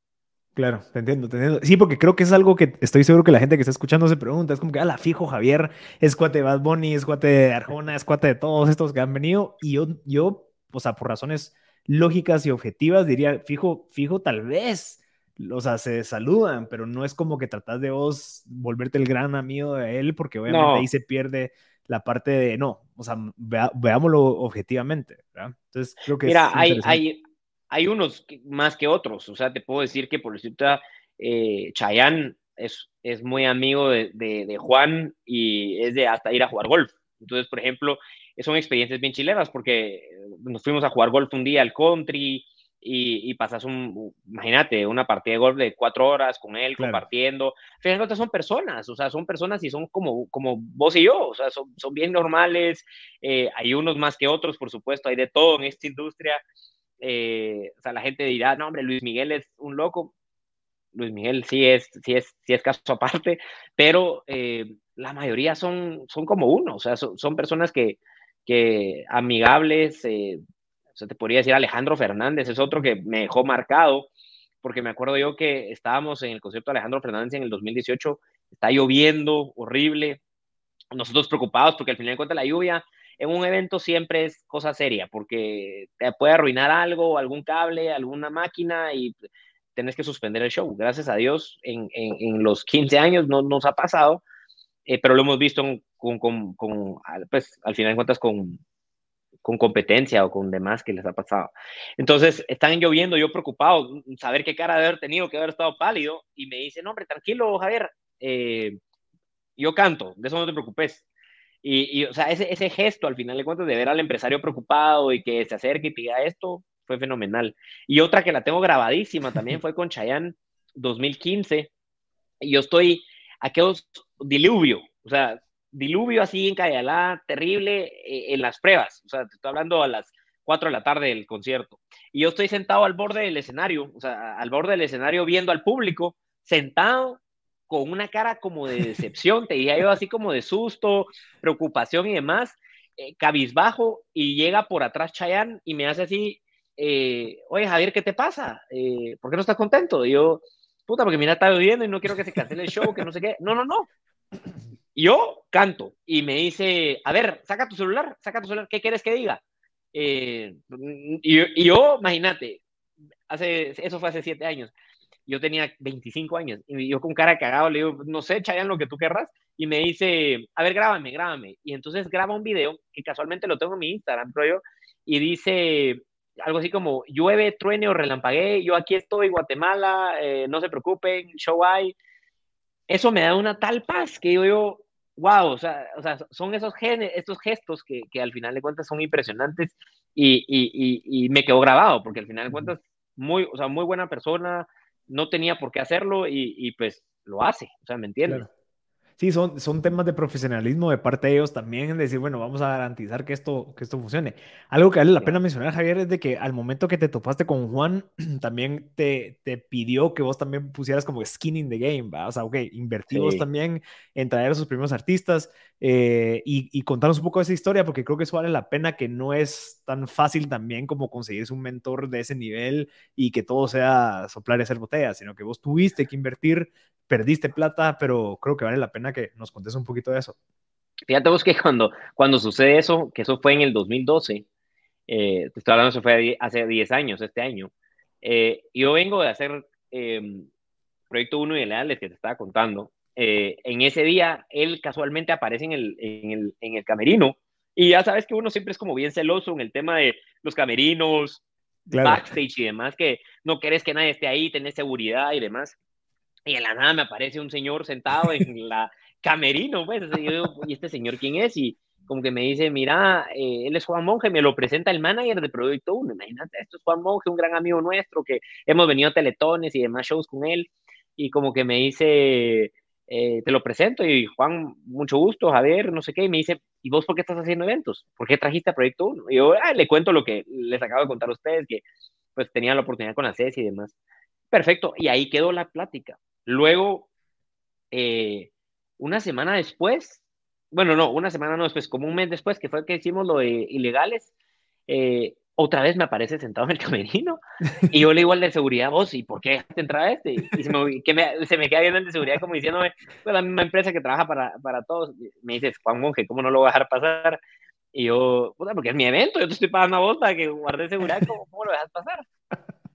Claro, te entiendo, te entiendo. Sí, porque creo que es algo que estoy seguro que la gente que está escuchando se pregunta. Es como que, ah, la fijo, Javier, es cuate de Bad Bunny, es cuate de Arjona, es cuate de todos estos que han venido. Y yo, yo, o sea, por razones lógicas y objetivas, diría, fijo, fijo, tal vez. O sea, se saludan, pero no es como que tratás de vos volverte el gran amigo de él, porque obviamente no. ahí se pierde la parte de no, o sea, vea, veámoslo objetivamente, ¿verdad? Entonces, creo que Mira, hay, hay, hay unos más que otros, o sea, te puedo decir que por decirte, eh, Chayanne es, es muy amigo de, de, de, Juan y es de hasta ir a jugar golf. Entonces, por ejemplo, son experiencias bien chilenas porque nos fuimos a jugar golf un día al country, y, y, pasas un, imagínate, una partida de golf de cuatro horas con él, claro. compartiendo. Final de son personas, o sea, son personas y son como, como vos y yo, o sea, son, son bien normales. Eh, hay unos más que otros, por supuesto, hay de todo en esta industria. Eh, o sea, la gente dirá, no, hombre, Luis Miguel es un loco. Luis Miguel sí es, sí es, sí es caso [LAUGHS] aparte, pero eh, la mayoría son, son como uno, o sea, son, son personas que, que amigables, eh, sea, te podría decir Alejandro Fernández, es otro que me dejó marcado, porque me acuerdo yo que estábamos en el concierto de Alejandro Fernández en el 2018, está lloviendo horrible, nosotros preocupados porque al final de cuentas la lluvia en un evento siempre es cosa seria, porque te puede arruinar algo, algún cable, alguna máquina y tenés que suspender el show. Gracias a Dios, en, en, en los 15 años no nos ha pasado, pero lo hemos visto con, con, con, pues, al final de cuentas, con, con competencia o con demás que les ha pasado. Entonces, están lloviendo, yo preocupado, saber qué cara de haber tenido, que haber estado pálido, y me dice, no, hombre, tranquilo, Javier, eh, yo canto, de eso no te preocupes. Y, o sea, ese, ese gesto al final de cuentas de ver al empresario preocupado y que se acerque y pida esto, fue fenomenal. Y otra que la tengo grabadísima [LAUGHS] también fue con Chayanne 2015. Y yo estoy, aquellos diluvio, o sea, diluvio así en Cayalá, terrible eh, en las pruebas. O sea, te estoy hablando a las 4 de la tarde del concierto. Y yo estoy sentado al borde del escenario, o sea, al borde del escenario viendo al público, sentado con una cara como de decepción, te diría yo así como de susto, preocupación y demás, eh, cabizbajo, y llega por atrás Chayanne y me hace así, eh, oye Javier, ¿qué te pasa? ¿Por qué no estás contento? Y yo, puta, porque mira, está lloviendo y no quiero que se cancele el show, que no sé qué. No, no, no yo canto y me dice, a ver, saca tu celular, saca tu celular, ¿qué quieres que diga? Eh, y, yo, imagínate, hace, eso fue hace siete años, yo tenía 25 años y yo con cara cagado le digo, no sé, Chayan, lo que tú querrás, y me dice, a ver, grábame, grábame. Y entonces graba un video que casualmente lo tengo en mi Instagram, pero yo, y dice algo así como, llueve, truene o relampagué, yo aquí estoy, Guatemala, eh, no se preocupen, show hay, eso me da una tal paz que yo digo, wow, o sea, o sea son esos genes, estos gestos que, que, al final de cuentas son impresionantes y, y, y, me quedó grabado, porque al final de cuentas, muy, o sea, muy buena persona, no tenía por qué hacerlo y, pues lo hace, o sea, ¿me entiendes? Sí, son, son temas de profesionalismo de parte de ellos también, en decir, bueno, vamos a garantizar que esto, que esto funcione. Algo que vale la pena mencionar, Javier, es de que al momento que te topaste con Juan, [CLEARS THROAT] también te, te pidió que vos también pusieras como skin in the game, ¿va? O sea, ok, invertimos también en traer a sus primeros artistas eh, y, y contarnos un poco de esa historia, porque creo que eso vale la pena, que no es tan fácil también como conseguirse un mentor de ese nivel y que todo sea soplar y hacer botellas, sino que vos tuviste que invertir perdiste plata, pero creo que vale la pena que nos contes un poquito de eso. Fíjate vos que cuando, cuando sucede eso, que eso fue en el 2012, eh, te estoy hablando, eso fue hace 10 años, este año, eh, yo vengo de hacer eh, Proyecto 1 y Leales que te estaba contando. Eh, en ese día, él casualmente aparece en el, en, el, en el camerino y ya sabes que uno siempre es como bien celoso en el tema de los camerinos, backstage y demás, que no querés que nadie esté ahí, tenés seguridad y demás. Y en la nada me aparece un señor sentado en la camerino, pues, y yo digo, ¿y este señor quién es? Y como que me dice, mira, eh, él es Juan Monge, me lo presenta el manager de Proyecto 1, imagínate, esto es Juan Monge, un gran amigo nuestro, que hemos venido a teletones y demás shows con él, y como que me dice, eh, te lo presento, y Juan, mucho gusto, Javier, no sé qué, y me dice, ¿y vos por qué estás haciendo eventos? ¿Por qué trajiste a Proyecto 1? Y yo, ah, le cuento lo que les acabo de contar a ustedes, que pues tenía la oportunidad con la CES y demás. Perfecto, y ahí quedó la plática. Luego, eh, una semana después, bueno, no, una semana no después, como un mes después, que fue que hicimos lo de ilegales, eh, otra vez me aparece sentado en el camerino y yo le digo al de seguridad, vos, ¿y por qué te entra este? Y se me, que se me queda viendo el de seguridad como diciéndome, pues la misma empresa que trabaja para, para todos. Me dices, Juan Monge, ¿cómo no lo voy a dejar pasar? Y yo, puta, porque es mi evento, yo te estoy pagando a vos que guarde seguridad, ¿cómo, lo dejas pasar?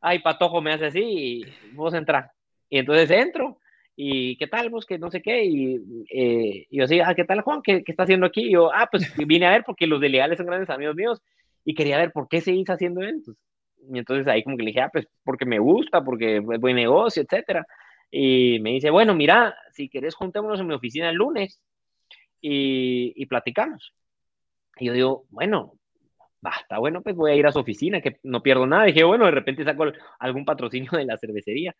Ay, Patojo me hace así y vos entra. Y entonces entro y ¿qué tal vos? Que no sé qué. Y, eh, yo así, ah, ¿qué tal Juan? ¿Qué, ¿Qué, está haciendo aquí? Y yo, ah, pues [LAUGHS] vine a ver porque los de legales son grandes amigos míos y quería ver por qué seguís haciendo eventos. Y entonces ahí como que le dije, ah, pues porque me gusta, porque es buen negocio, etcétera. Y me dice, bueno, mira, si querés juntémonos en mi oficina el lunes y, y platicamos. Y yo digo, bueno, está bueno, pues voy a ir a su oficina, que no pierdo nada. dije, bueno, de repente saco algún patrocinio de la cervecería.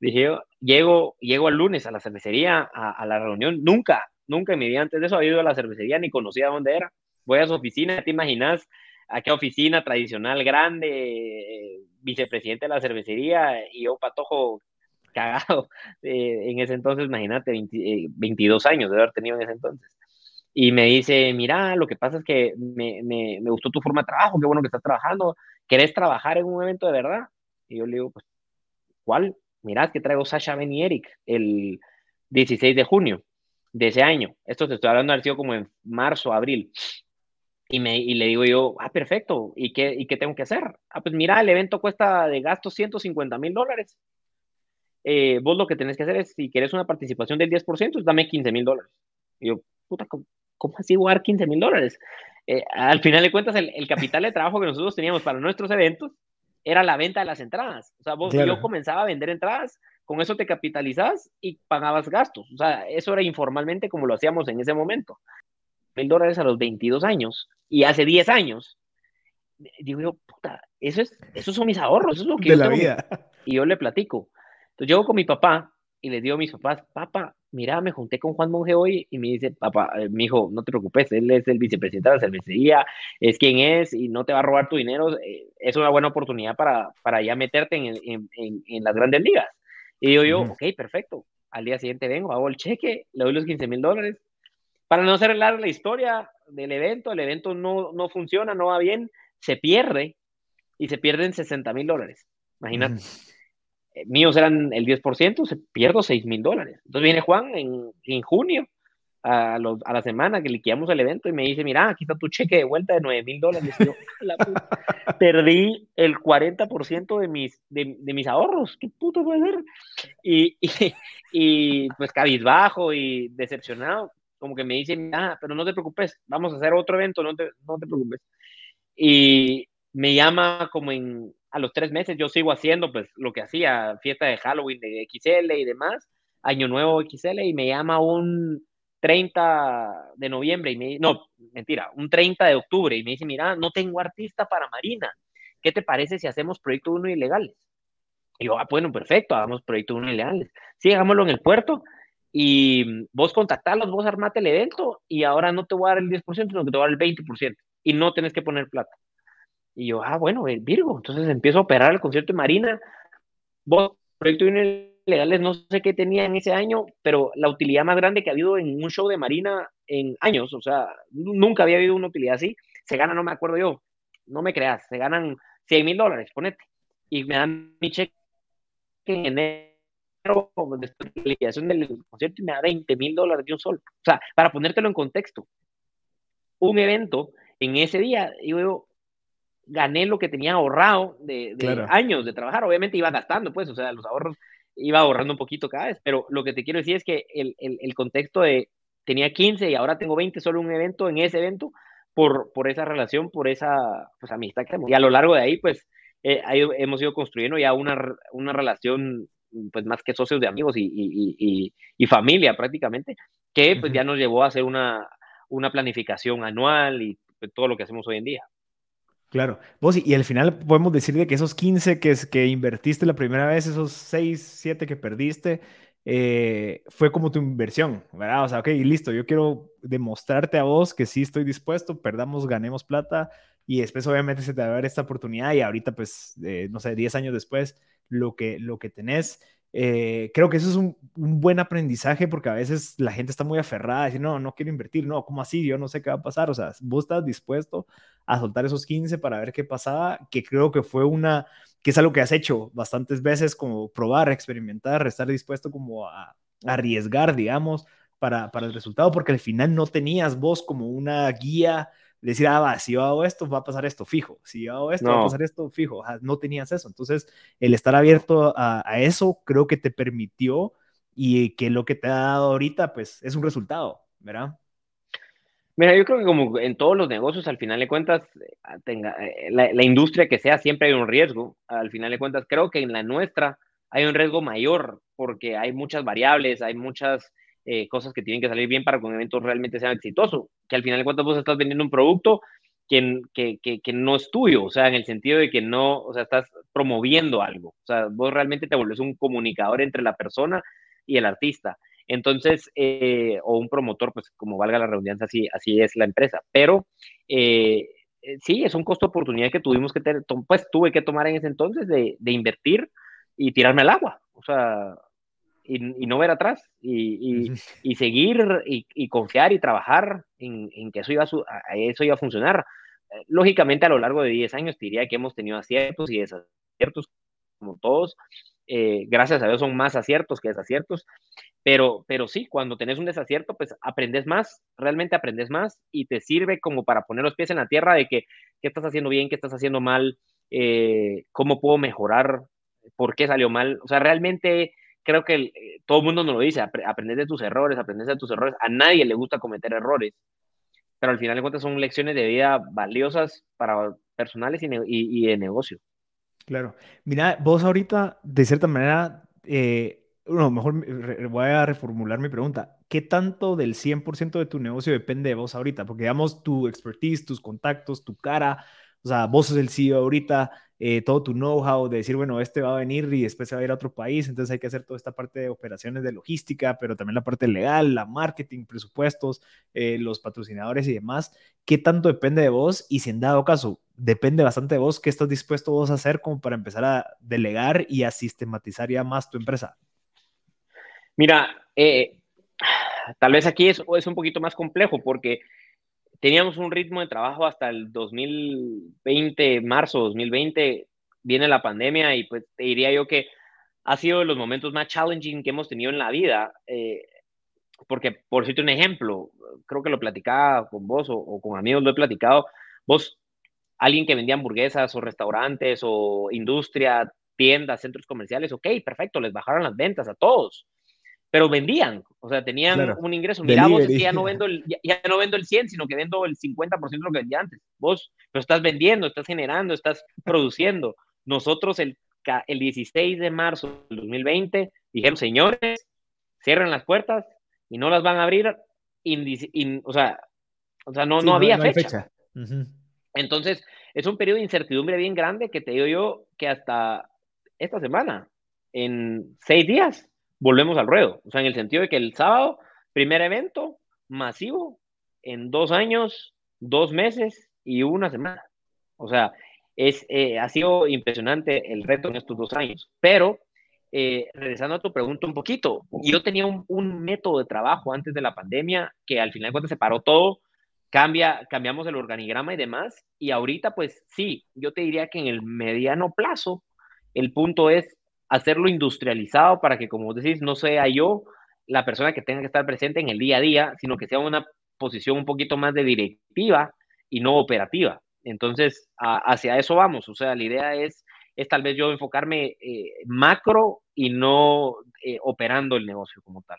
Dije, llego, llego el lunes a la cervecería, a, la reunión. Nunca, nunca en mi vida antes de eso había ido a la cervecería ni conocía dónde era. Voy a su oficina, ¿te imaginas? ¿A qué oficina tradicional, grande, vicepresidente de la cervecería y yo, patojo, cagado. [LAUGHS] Eh, en ese entonces, imagínate, 22 eh, años de haber tenido en ese entonces. Y me dice, mira, lo que pasa es que me, me, me gustó tu forma de trabajo, qué bueno que estás trabajando. ¿Querés trabajar en un evento de verdad? Y yo le digo, pues, ¿cuál? Mirad que traigo Sasha Ben y Eric el 16 de junio de ese año. Esto te estoy hablando de sido como en marzo, abril. Y, me, y le digo yo, ah, perfecto, ¿y qué, ¿y qué tengo que hacer? Ah, pues mira, el evento cuesta de gasto 150 mil dólares. Eh, vos lo que tenés que hacer es, si quieres una participación del 10%, dame 15 mil dólares. Y yo, puta, ¿cómo, así voy a dar 15 mil dólares? Eh, al final de cuentas, el, el, capital de trabajo que nosotros teníamos para nuestros eventos era la venta de las entradas. O sea, vos, yo comenzaba a vender entradas, con eso te capitalizas y pagabas gastos. O sea, eso era informalmente como lo hacíamos en ese momento. Mil dólares a los 22 años y hace 10 años. Digo yo, puta, eso es, esos son mis ahorros, eso es lo que de la vida. Y yo le platico. Entonces llego con mi papá y le digo a mis papás, papá, mira, me junté con Juan Monge hoy y me dice, papá, eh, mi hijo, no te preocupes, él es el vicepresidente de la cervecería, es quien es y no te va a robar tu dinero, eh, es una buena oportunidad para, para ya meterte en, en, en, las grandes ligas. Y digo yo, ok, perfecto, al día siguiente vengo, hago el cheque, le doy los 15 mil dólares. Para no hacer larga la historia del evento, el evento no, no funciona, no va bien, se pierde y se pierden 60 mil dólares. Imagínate. Míos eran el 10%, se pierdo 6 mil dólares. Entonces viene Juan en, en junio, a, a, la semana que liquidamos el evento, y me dice, mira, aquí está tu cheque de vuelta de 9 mil dólares. Yo, [LAUGHS] perdí el 40% de mis, de, de, mis ahorros. ¿Qué puto puede ser? Y, y, y, pues cabizbajo y decepcionado, como que me dice, ah, pero no te preocupes, vamos a hacer otro evento, no te, no te preocupes. Y me llama como en a los tres meses yo sigo haciendo pues lo que hacía, fiesta de Halloween de XL y demás, Año Nuevo XL y me llama un 30 de noviembre y me no, mentira, un 30 de octubre y me dice, mira, no tengo artista para Marina, ¿qué te parece si hacemos Proyecto 1 ilegales? Y yo, ah, bueno, perfecto, hagamos Proyecto 1 ilegales. Sí, hagámoslo en el puerto y vos contactarlos, vos armate el evento y ahora no te voy a dar el 10%, sino que te voy a dar el 20% y no tenés que poner plata. Y yo, ah, bueno, el Virgo. Entonces empiezo a operar el concierto de Marina. Vos, proyecto legales, no sé qué tenía en ese año, pero la utilidad más grande que ha habido en un show de Marina en años, o sea, nunca había habido una utilidad así. Se gana, no me acuerdo yo, no me creas, se ganan 100 mil dólares, ponete. Y me dan mi cheque en enero, después de la liquidación del concierto, y me da 20 mil dólares de un solo. O sea, para ponértelo en contexto, un evento en ese día, yo gané lo que tenía ahorrado de, años de trabajar. Obviamente iba gastando, pues, o sea, los ahorros iba ahorrando un poquito cada vez, pero lo que te quiero decir es que el, el, contexto de tenía 15 y ahora tengo 20, solo un evento en ese evento, por, por esa relación, por esa pues, amistad que hemos. Y a lo largo de ahí, pues, eh, hemos ido construyendo ya una, una relación, pues, más que socios de amigos y, y, y, y familia prácticamente, que pues ya nos llevó a hacer una, una planificación anual y pues, todo lo que hacemos hoy en día. Claro. Vos, y, al final podemos decir de que esos 15 que, que invertiste la primera vez, esos 6, 7 que perdiste, eh, fue como tu inversión, ¿verdad? O sea, ok, listo, yo quiero demostrarte a vos que sí estoy dispuesto, perdamos, ganemos plata, y después obviamente se te va a dar esta oportunidad y ahorita, pues, eh, no sé, 10 años después, lo que, lo que tenés eh, creo que eso es un, buen aprendizaje porque a veces la gente está muy aferrada, a decir, no, no quiero invertir, no, ¿cómo así? Yo no sé qué va a pasar. O sea, vos estás dispuesto a soltar esos 15 para ver qué pasaba, que creo que fue una, que es algo que has hecho bastantes veces, como probar, experimentar, estar dispuesto como a, arriesgar, digamos, para, para el resultado, porque al final no tenías vos como una guía decir, ah, va, si yo hago esto, va a pasar esto fijo, si yo hago esto, va a pasar esto fijo, no tenías eso. Entonces, el estar abierto a, eso creo que te permitió y que lo que te ha dado ahorita, pues, es un resultado, ¿verdad? Mira, yo creo que como en todos los negocios, al final de cuentas, eh, tenga, eh, la, la, industria que sea, siempre hay un riesgo. Al final de cuentas, creo que en la nuestra hay un riesgo mayor porque hay muchas variables, hay muchas eh, cosas que tienen que salir bien para que un evento realmente sea exitoso. Que al final de cuentas vos estás vendiendo un producto que, que, que, no es tuyo, o sea, en el sentido de que no, o sea, estás promoviendo algo. O sea, vos realmente te vuelves un comunicador entre la persona y el artista. Entonces, eh, o un promotor, pues como valga la redundancia, así, así es la empresa. Pero eh, sí, es un costo de oportunidad que tuvimos que tener, pues tuve que tomar en ese entonces de, de invertir y tirarme al agua. O sea, y, no ver atrás y, y, seguir y, confiar y trabajar en, en, que eso iba, a, eso iba a funcionar. Eh, lógicamente, a lo largo de 10 años, diría que hemos tenido aciertos y desaciertos, como todos. Eh, gracias a Dios son más aciertos que desaciertos, pero, pero sí, cuando tenés un desacierto, pues aprendes más, realmente aprendes más y te sirve como para poner los pies en la tierra de que qué estás haciendo bien, qué estás haciendo mal, eh, cómo puedo mejorar, por qué salió mal. O sea, realmente creo que eh, todo el mundo nos lo dice, aprender de tus errores, aprender de tus errores. A nadie le gusta cometer errores, pero al final de cuentas son lecciones de vida valiosas para personales y, y, de negocio. Claro. Mira, vos ahorita, de cierta manera, eh, bueno, mejor voy a reformular mi pregunta. ¿Qué tanto del 100% de tu negocio depende de vos ahorita? Porque digamos, tu expertise, tus contactos, tu cara, o sea, vos sos el CEO ahorita, eh, todo tu know-how de decir, bueno, este va a venir y después se va a ir a otro país, entonces hay que hacer toda esta parte de operaciones de logística, pero también la parte legal, la marketing, presupuestos, eh, los patrocinadores y demás. ¿Qué tanto depende de vos? Y si en dado caso depende bastante de vos, ¿qué estás dispuesto vos a hacer como para empezar a delegar y a sistematizar ya más tu empresa? Mira, eh, tal vez aquí es, es un poquito más complejo porque teníamos un ritmo de trabajo hasta el 2020, marzo 2020, viene la pandemia y pues te diría yo que ha sido de los momentos más challenging que hemos tenido en la vida. Eh, porque, por cierto, un ejemplo, creo que lo platicaba con vos o, con amigos, lo he platicado, vos, alguien que vendía hamburguesas o restaurantes o industria, tiendas, centros comerciales, ok, perfecto, les bajaron las ventas a todos pero vendían, o sea, tenían un ingreso. Mira, vos ya no, vendo el, ya, no vendo el 100, sino que vendo el 50% de lo que vendía antes. Vos lo estás vendiendo, estás generando, estás produciendo. Nosotros el, el 16 de marzo del 2020 dijeron, señores, cierren las puertas y no las van a abrir. o sea, o sea no, no, había fecha. Entonces, es un periodo de incertidumbre bien grande que te digo yo que hasta esta semana, en seis días, volvemos al ruedo. O sea, en el sentido de que el sábado, primer evento masivo en dos años, dos meses y una semana. O sea, es, eh, ha sido impresionante el reto en estos dos años. Pero, eh, regresando a tu pregunta un poquito, yo tenía un, un, método de trabajo antes de la pandemia que al final cuentas se paró todo, cambia, cambiamos el organigrama y demás, y ahorita pues sí, yo te diría que en el mediano plazo, el punto es hacerlo industrializado para que, como decís, no sea yo la persona que tenga que estar presente en el día a día, sino que sea una posición un poquito más de directiva y no operativa. Entonces, hacia eso vamos. O sea, la idea es, es tal vez yo enfocarme eh, macro y no eh, operando el negocio como tal.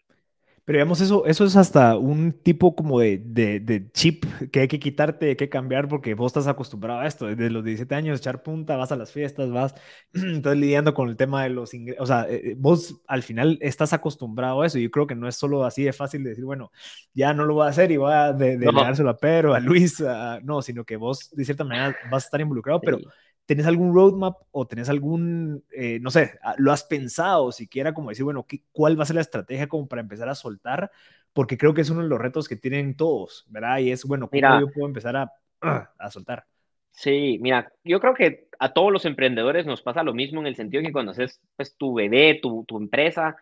Pero digamos, eso, eso es hasta un tipo como de, de, chip que hay que quitarte, hay que cambiar porque vos estás acostumbrado a esto. Desde los 17 años, echar punta, vas a las fiestas, vas, [CLEARS THROAT] estás lidiando con el tema de los ingresos. O sea, eh, eh, vos al final estás acostumbrado a eso. Y yo creo que no es solo así de fácil de decir, bueno, ya no lo voy a hacer y voy a de, de a Pedro, a Luis. no, sino que vos de cierta manera vas a estar involucrado, pero ¿Tenés algún roadmap o tenés algún, eh, no sé, ah, lo has pensado siquiera como decir, bueno, ¿qué, ¿cuál va a ser la estrategia como para empezar a soltar? Porque creo que es uno de los retos que tienen todos, ¿verdad? Y es, bueno, ¿cómo yo puedo empezar a, [CLEARS THROAT] a soltar? Sí, mira, yo creo que a todos los emprendedores nos pasa lo mismo en el sentido que cuando haces pues, tu bebé, tu, tu empresa,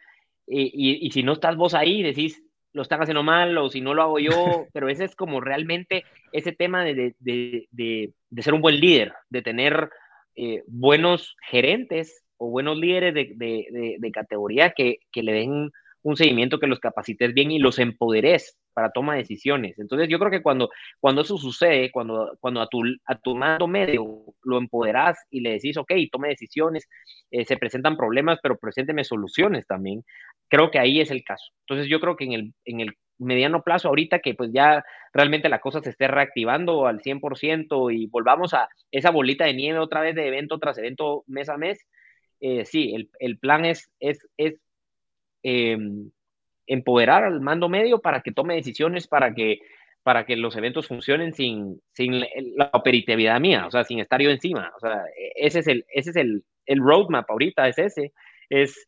y, y, si no estás vos ahí, decís, lo están haciendo mal o si no lo hago yo, pero ese es como realmente ese tema de, de, de, de ser un buen líder, de tener eh, buenos gerentes o buenos líderes de, categoría que, que, le den un seguimiento, que los capacites bien y los empoderes para toma de decisiones. Entonces yo creo que cuando, cuando eso sucede, cuando, cuando a, tu, a tu mando medio lo empoderas y le decís, ok, tome decisiones, eh, se presentan problemas, pero presénteme soluciones también, creo que ahí es el caso. Entonces yo creo que en el, en el mediano plazo, ahorita que pues ya realmente la cosa se esté reactivando al 100% y volvamos a esa bolita de nieve otra vez de evento tras evento mes a mes, eh, sí, el, el, plan es, es, es em, empoderar al mando medio para que tome decisiones, para que, para que los eventos funcionen sin, sin la operatividad mía, o sea, sin estar yo encima. O sea, ese es el, ese es el, el roadmap ahorita, es ese, es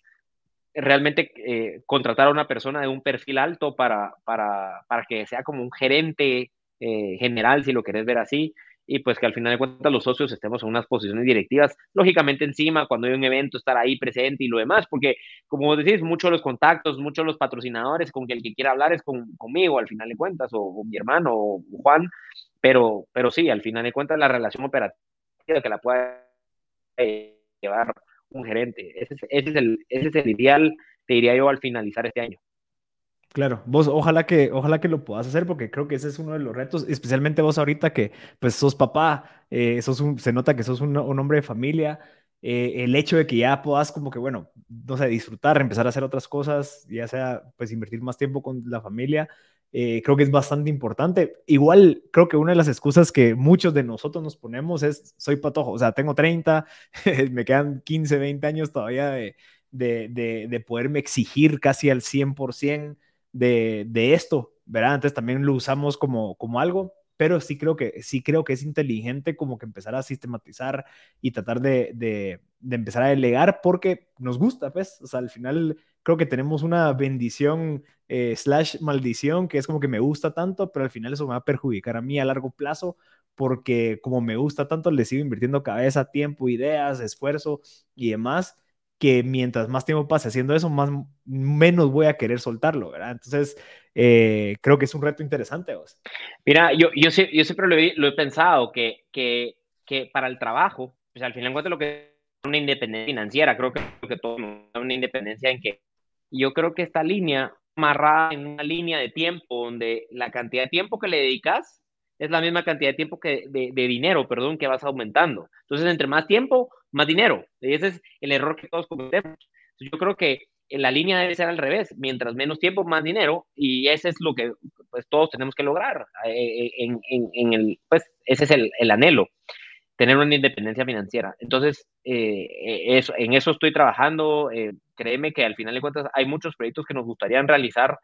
realmente eh, contratar a una persona de un perfil alto para, para, para que sea como un gerente eh, general, si lo querés ver así, y pues que al final de cuentas los socios estemos en unas posiciones directivas, lógicamente encima, cuando hay un evento, estar ahí presente y lo demás, porque como decís, muchos los contactos, muchos los patrocinadores con que el que quiera hablar es con, conmigo, al final de cuentas, o, con mi hermano, o Juan, pero, pero sí, al final de cuentas la relación operativa que la pueda llevar un gerente. Ese es, el, ese es el ideal, te diría yo, al finalizar este año. Claro, vos ojalá que, ojalá que lo puedas hacer porque creo que ese es uno de los retos, especialmente vos ahorita que pues sos papá, eh, sos un, se nota que sos un, hombre de familia eh, el hecho de que ya puedas como que, bueno, no sé, disfrutar, empezar a hacer otras cosas, ya sea pues invertir más tiempo con la familia, eh, creo que es bastante importante. Igual creo que una de las excusas que muchos de nosotros nos ponemos es, soy patojo, o sea, tengo 30, [LAUGHS] me quedan 15, 20 años todavía de, de, de, de poderme exigir casi al 100% de, de esto, ¿verdad? Entonces también lo usamos como, como algo, pero sí creo que, sí creo que es inteligente como que empezar a sistematizar y tratar de, de, de, empezar a delegar porque nos gusta, pues, o sea, al final creo que tenemos una bendición eh, slash maldición que es como que me gusta tanto, pero al final eso me va a perjudicar a mí a largo plazo porque como me gusta tanto, le sigo invirtiendo cabeza, tiempo, ideas, esfuerzo y demás que mientras más tiempo pase haciendo eso, más menos voy a querer soltarlo, ¿verdad? Entonces, eh, creo que es un reto interesante. ¿vos? Mira, yo, yo, yo siempre lo he, lo he pensado, que, que, que, para el trabajo, pues al final de lo que es una independencia financiera, creo que, que todo una independencia en que yo creo que esta línea amarrada en una línea de tiempo donde la cantidad de tiempo que le dedicas es la misma cantidad de tiempo que de, dinero, perdón, que vas aumentando. Entonces, entre más tiempo, más dinero. Y ese es el error que todos cometemos. Yo creo que la línea debe ser al revés, mientras menos tiempo, más dinero, y ese es lo que pues, todos tenemos que lograr. Eh, eh, en, en, en el, pues, ese es el, el, anhelo, tener una independencia financiera. Entonces, eh, eso, en eso estoy trabajando. Eh, créeme que al final de cuentas hay muchos proyectos que nos gustaría realizar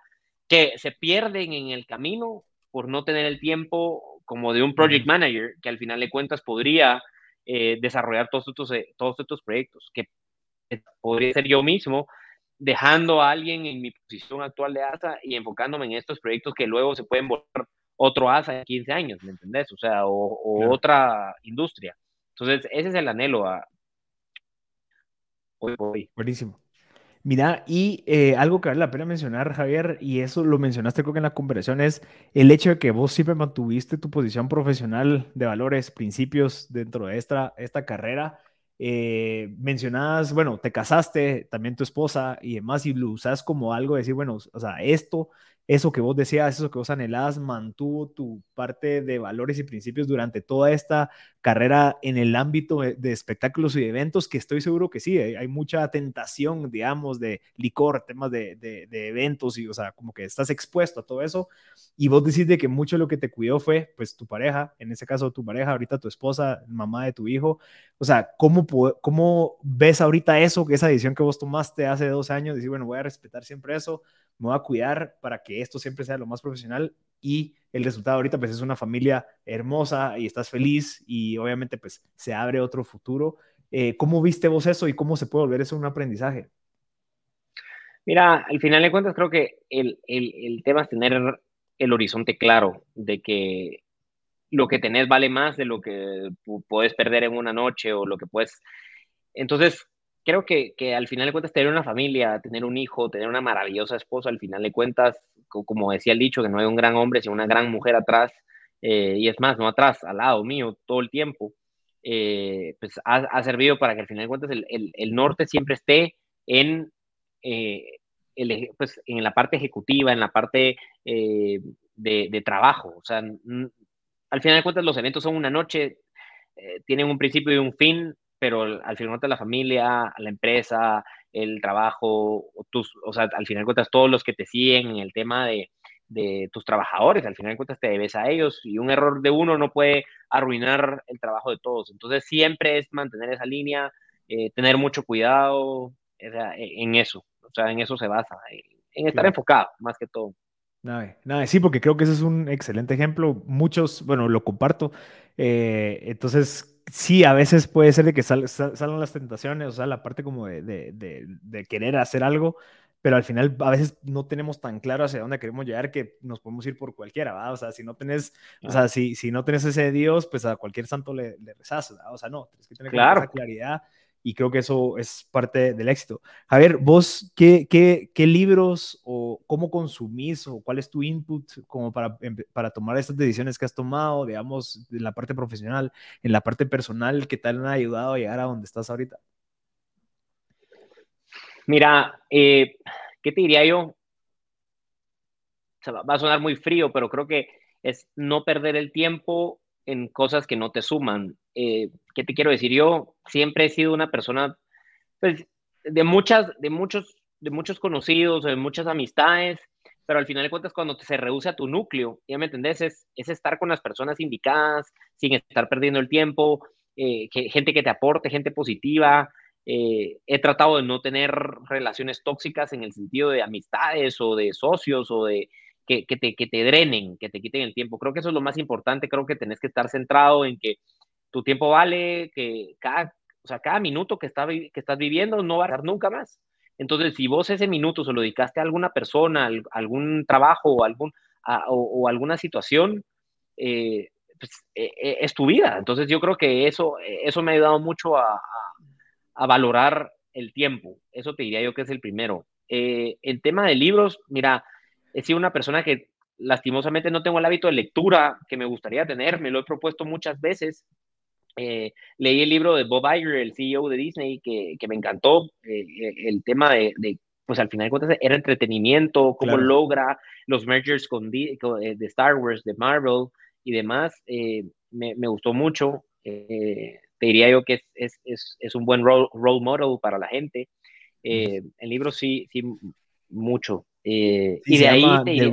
que se pierden en el camino por no tener el tiempo como de un project manager, que al final de cuentas podría eh, desarrollar todos estos, eh, todos estos proyectos, que podría ser yo mismo, dejando a alguien en mi posición actual de ASA y enfocándome en estos proyectos que luego se pueden volver otro ASA en 15 años, ¿me entendés? O sea, o, o claro. otra industria. Entonces, ese es el anhelo a... Hoy, hoy. Buenísimo. Mira, y eh, algo que vale la pena mencionar, Javier, y eso lo mencionaste creo que en la conversación, es el hecho de que vos siempre mantuviste tu posición profesional de valores, principios dentro de esta, esta carrera. Eh, bueno, te casaste, también tu esposa y demás, y lo usas como algo de decir, bueno, o sea, esto eso que vos decías, eso que vos anhelabas, mantuvo tu parte de valores y principios durante toda esta carrera en el ámbito de espectáculos y eventos, que estoy seguro que sí, hay mucha tentación, digamos, de licor, temas de, de, eventos y, o sea, como que estás expuesto a todo eso. Y vos decís de que mucho lo que te cuidó fue, pues, tu pareja, en ese caso tu pareja, ahorita tu esposa, mamá de tu hijo. O sea, ¿cómo, cómo ves ahorita eso, esa decisión que vos tomaste hace dos años, decir, bueno, voy a respetar siempre eso, me voy a cuidar para que esto siempre sea lo más profesional y el resultado ahorita pues es una familia hermosa y estás feliz y obviamente pues se abre otro futuro. Eh, ¿Cómo viste vos eso y cómo se puede volver eso un aprendizaje? Mira, al final de cuentas creo que el, el, el tema es tener el horizonte claro de que lo que tenés vale más de lo que puedes perder en una noche o lo que puedes... Entonces, creo que, que, al final de cuentas tener una familia, tener un hijo, tener una maravillosa esposa, al final de cuentas, como decía el dicho, que no hay un gran hombre, sino una gran mujer atrás, eh, y es más, no atrás, al lado mío, todo el tiempo, eh, pues ha, ha, servido para que al final de cuentas el, el, el norte siempre esté en, eh, el, pues, en la parte ejecutiva, en la parte eh, de, de, trabajo. O sea, al final de cuentas los eventos son una noche, tienen un principio y un fin, pero al final la familia, la empresa, el trabajo, tus, o sea, al final cuentas todos los que te siguen en el tema de, de, tus trabajadores, al final de cuentas te debes a ellos y un error de uno no puede arruinar el trabajo de todos. Entonces siempre es mantener esa línea, eh, tener mucho cuidado en eso, o sea, en eso se basa, en estar claro. enfocado más que todo. Nada, nada, sí, porque creo que ese es un excelente ejemplo. Muchos, bueno, lo comparto. Eh, entonces, sí, a veces puede ser de que sal, sal, salgan las tentaciones, o sea, la parte como de, de, de, de, querer hacer algo, pero al final a veces no tenemos tan claro hacia dónde queremos llegar que nos podemos ir por cualquiera, ¿va? O sea, si no tenés, ah. o sea, si, si no tenés ese Dios, pues a cualquier santo le, le rezas, ¿va? O sea, no, tienes que tener claro. esa claridad y creo que eso es parte del éxito. Javier, vos, ¿qué, qué, libros o cómo consumís o cuál es tu input como para, para tomar estas decisiones que has tomado, digamos, en la parte profesional, en la parte personal, que te han ayudado a llegar a donde estás ahorita? Mira, eh, ¿qué te diría yo? Va a sonar muy frío, pero creo que es no perder el tiempo en cosas que no te suman. Eh, ¿Qué te quiero decir? Yo siempre he sido una persona pues, de, muchas, de, muchos, de muchos conocidos, de muchas amistades, pero al final de cuentas cuando se reduce a tu núcleo, ya me entendés, es, es estar con las personas indicadas, sin estar perdiendo el tiempo, eh, que, gente que te aporte, gente positiva. Eh, he tratado de no tener relaciones tóxicas en el sentido de amistades o de socios o de que, que, te, que te drenen, que te quiten el tiempo. Creo que eso es lo más importante, creo que tenés que estar centrado en que tu tiempo vale, que cada, o sea, cada minuto que, está, que estás viviendo no va a dar nunca más. Entonces, si vos ese minuto se lo dedicaste a alguna persona, a algún trabajo o, algún, o, alguna situación, eh, pues, eh, eh, es tu vida. Entonces, yo creo que eso, eso me ha ayudado mucho a, a, valorar el tiempo. Eso te diría yo que es el primero. en tema de libros, mira, he sido una persona que lastimosamente no tengo el hábito de lectura que me gustaría tener, me lo he propuesto muchas veces, eh, leí el libro de Bob Iger, el CEO de Disney, que, que me encantó. Eh, eh, el tema de, de, pues al final de cuentas, era entretenimiento, cómo logra los mergers con, de Star Wars, de Marvel y demás. Me, me, gustó mucho. te diría yo que es, es, es, un buen role, role, model para la gente. el libro sí, sí, mucho. Y de ahí te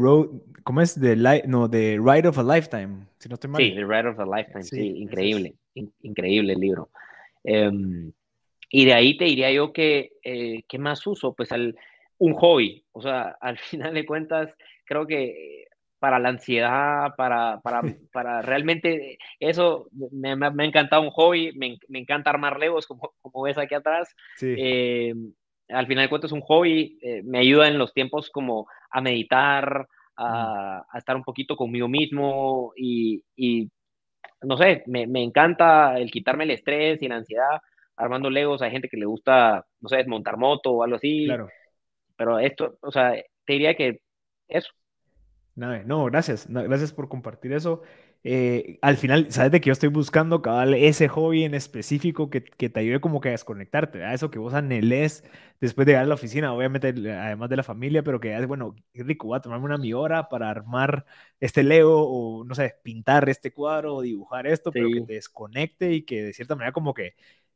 ¿Cómo es? The no, The Ride of a Lifetime, si no estoy mal. Sí, The Ride of a Lifetime, sí, increíble increíble el libro. Em, y de ahí te diría yo que, eh, ¿qué más uso? Pues al, un hobby, o sea, [LAUGHS] al final de cuentas, creo que para la ansiedad, para, para, [LAUGHS] para realmente eso, me, me, ha encantado un hobby, me, me, encanta armar legos, como, como ves aquí atrás. Em, al final de cuentas es un hobby, eh, me ayuda en los tiempos como a meditar, a, a, estar un poquito conmigo mismo y, y no sé, me, me, encanta el quitarme el estrés y la ansiedad armando legos. Hay gente que le gusta, no sé, montar moto o algo así. Claro. Pero esto, o sea, te diría que eso. No, no gracias. gracias por compartir eso. Eh, al final, sabes de que yo estoy buscando cabal ese hobby en específico que, que te ayude como que a desconectarte, a eso que vos anhelés después de llegar a la oficina, obviamente además de la familia, pero que es bueno, qué rico, voy a tomarme una mi hora para armar este Lego o no sé, pintar este cuadro o dibujar esto, pero que te desconecte y que de cierta manera como que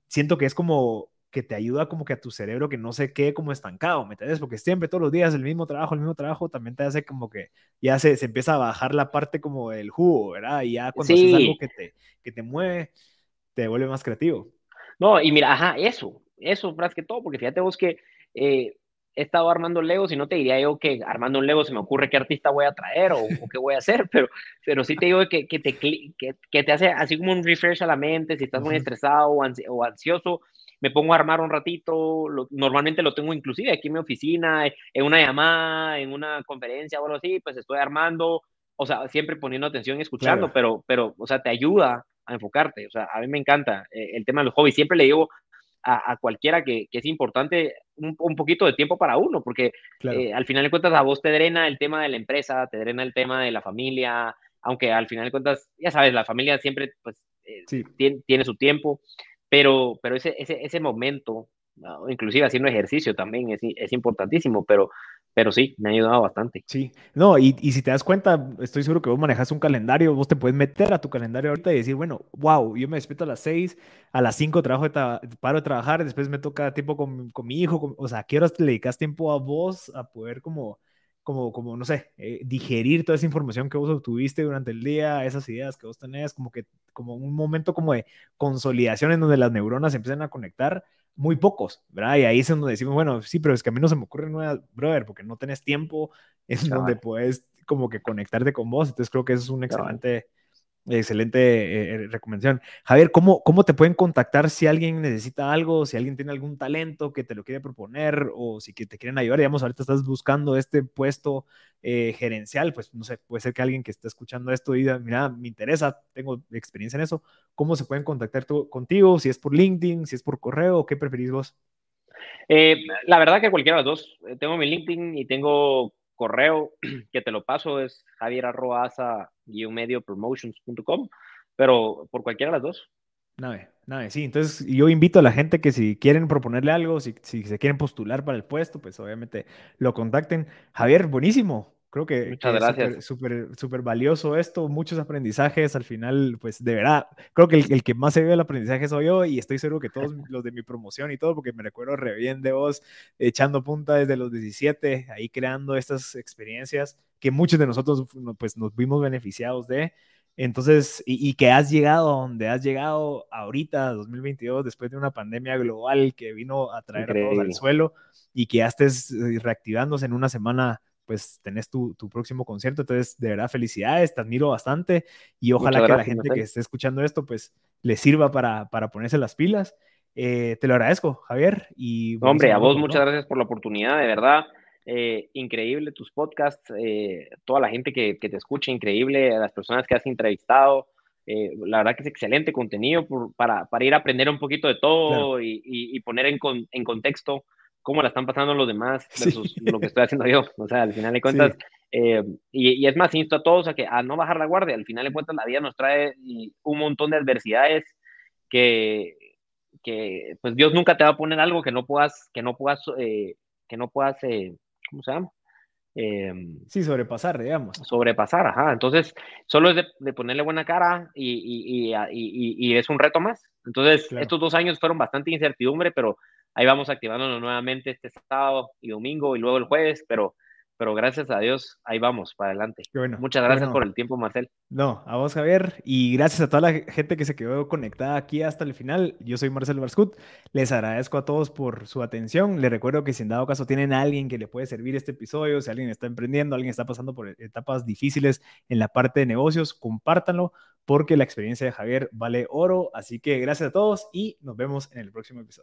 siento que es como que te ayuda como que a tu cerebro que no se quede como estancado, ¿me entiendes? Porque siempre todos los días el mismo trabajo, el mismo trabajo, también te hace como que ya se, se empieza a bajar la parte como del jugo, ¿verdad? Y ya cuando haces algo que te, que te mueve, te vuelve más creativo. No, y mira, ajá, eso, eso más que todo, porque fíjate vos que eh, he estado armando Legos y no te diría yo que armando un Lego se me ocurre qué artista voy a traer o, qué voy a hacer, pero, pero sí te digo que, que te, que, que, te hace así como un refresh a la mente, si estás muy estresado o ansioso, me pongo a armar un ratito, normalmente lo tengo inclusive aquí en mi oficina, en una llamada, en una conferencia o algo así, pues estoy armando, o sea, siempre poniendo atención y escuchando, pero, pero, o sea, te ayuda a enfocarte, o sea, a mí me encanta eh, el tema de los hobbies, siempre le digo a, cualquiera que, que, es importante un, un, poquito de tiempo para uno, porque eh, al final de cuentas a vos te drena el tema de la empresa, te drena el tema de la familia, aunque al final de cuentas, ya sabes, la familia siempre pues eh, tiene, tiene, su tiempo, pero, pero ese, ese, ese momento, inclusive haciendo ejercicio también es, es, importantísimo, pero, pero sí, me ha ayudado bastante. Sí, no, y, y, si te das cuenta, estoy seguro que vos manejas un calendario, vos te puedes meter a tu calendario ahorita y decir, bueno, wow, yo me despierto a las 6, a las 5 trabajo de paro de trabajar, después me toca tiempo con, con mi hijo, o sea, ¿qué horas te dedicas tiempo a vos a poder como como, como no sé, eh, digerir toda esa información que vos obtuviste durante el día, esas ideas que vos tenés, como que, como un momento como de consolidación en donde las neuronas empiezan a conectar, muy pocos, ¿verdad? Y ahí es donde decimos, bueno, sí, pero es que a mí no se me ocurre nueva, brother, porque no tenés tiempo en donde puedes como que conectarte con vos, entonces creo que eso es un excelente... Excelente eh, eh, recomendación. Javier, ¿cómo, ¿cómo te pueden contactar si alguien necesita algo, si alguien tiene algún talento que te lo quiere proponer o si que te quieren ayudar? Digamos, ahorita estás buscando este puesto eh, gerencial, pues no sé, puede ser que alguien que esté escuchando esto diga, mira, me interesa, tengo experiencia en eso. ¿Cómo se pueden contactar contigo? Si es por LinkedIn, si es por correo, ¿qué preferís vos? la verdad que cualquiera de los dos. Tengo mi LinkedIn y tengo correo [CLEARS THROAT] que te lo paso es medio promotions.com, pero por cualquiera de las dos. Nave, nave, sí. Entonces yo invito a la gente que si quieren proponerle algo, si, si se quieren postular para el puesto, pues obviamente lo contacten. Javier, buenísimo. Creo que, Muchas gracias. es súper súper valioso esto, muchos aprendizajes. Al final, pues de verdad, creo que el, el, que más se ve el aprendizaje soy yo y estoy seguro que todos [LAUGHS] los de mi promoción y todo, porque me recuerdo re bien de vos echando punta desde los 17, ahí creando estas experiencias que muchos de nosotros pues nos vimos beneficiados de. Entonces, y, que has llegado a donde has llegado ahorita, 2022, después de una pandemia global que vino a traer a todos al suelo y que ya estés eh, reactivándose en una semana, pues tenés tu, tu, próximo concierto. Entonces, de verdad, felicidades, te admiro bastante y ojalá que la gente que esté escuchando esto, pues le sirva para, para ponerse las pilas. Eh, te lo agradezco, Javier. Y Hombre, a vos muchas gracias por la oportunidad, de verdad. Eh, increíble tus podcasts, eh, toda la gente que, te escucha, increíble, las personas que has entrevistado. Eh, la verdad que es excelente contenido para, para, ir a aprender un poquito de todo y, poner en, en, contexto cómo la están pasando los demás versus lo que estoy haciendo yo. O sea, al final de cuentas, y, es más, insto a todos a, que, a no bajar la guardia. Al final de cuentas, la vida nos trae un montón de adversidades que, que pues Dios nunca te va a poner algo que no puedas, que no puedas, que no puedas ¿cómo se llama? Em, sí, sobrepasar, digamos. Sobrepasar, ajá. Entonces, solo es de, ponerle buena cara y, y, es un reto más. Entonces, estos dos años fueron bastante incertidumbre, pero ahí vamos activándonos nuevamente este sábado y domingo y luego el jueves, pero pero gracias a Dios, ahí vamos, para adelante. Muchas gracias por el tiempo, Marcel. No, a vos, Javier, y gracias a toda la gente que se quedó conectada aquí hasta el final. Yo soy Marcel Barscut, les agradezco a todos por su atención. Les recuerdo que si en dado caso tienen a alguien que le puede servir este episodio, si alguien está emprendiendo, alguien está pasando por etapas difíciles en la parte de negocios, compártanlo porque la experiencia de Javier vale oro. Así que gracias a todos y nos vemos en el próximo episodio.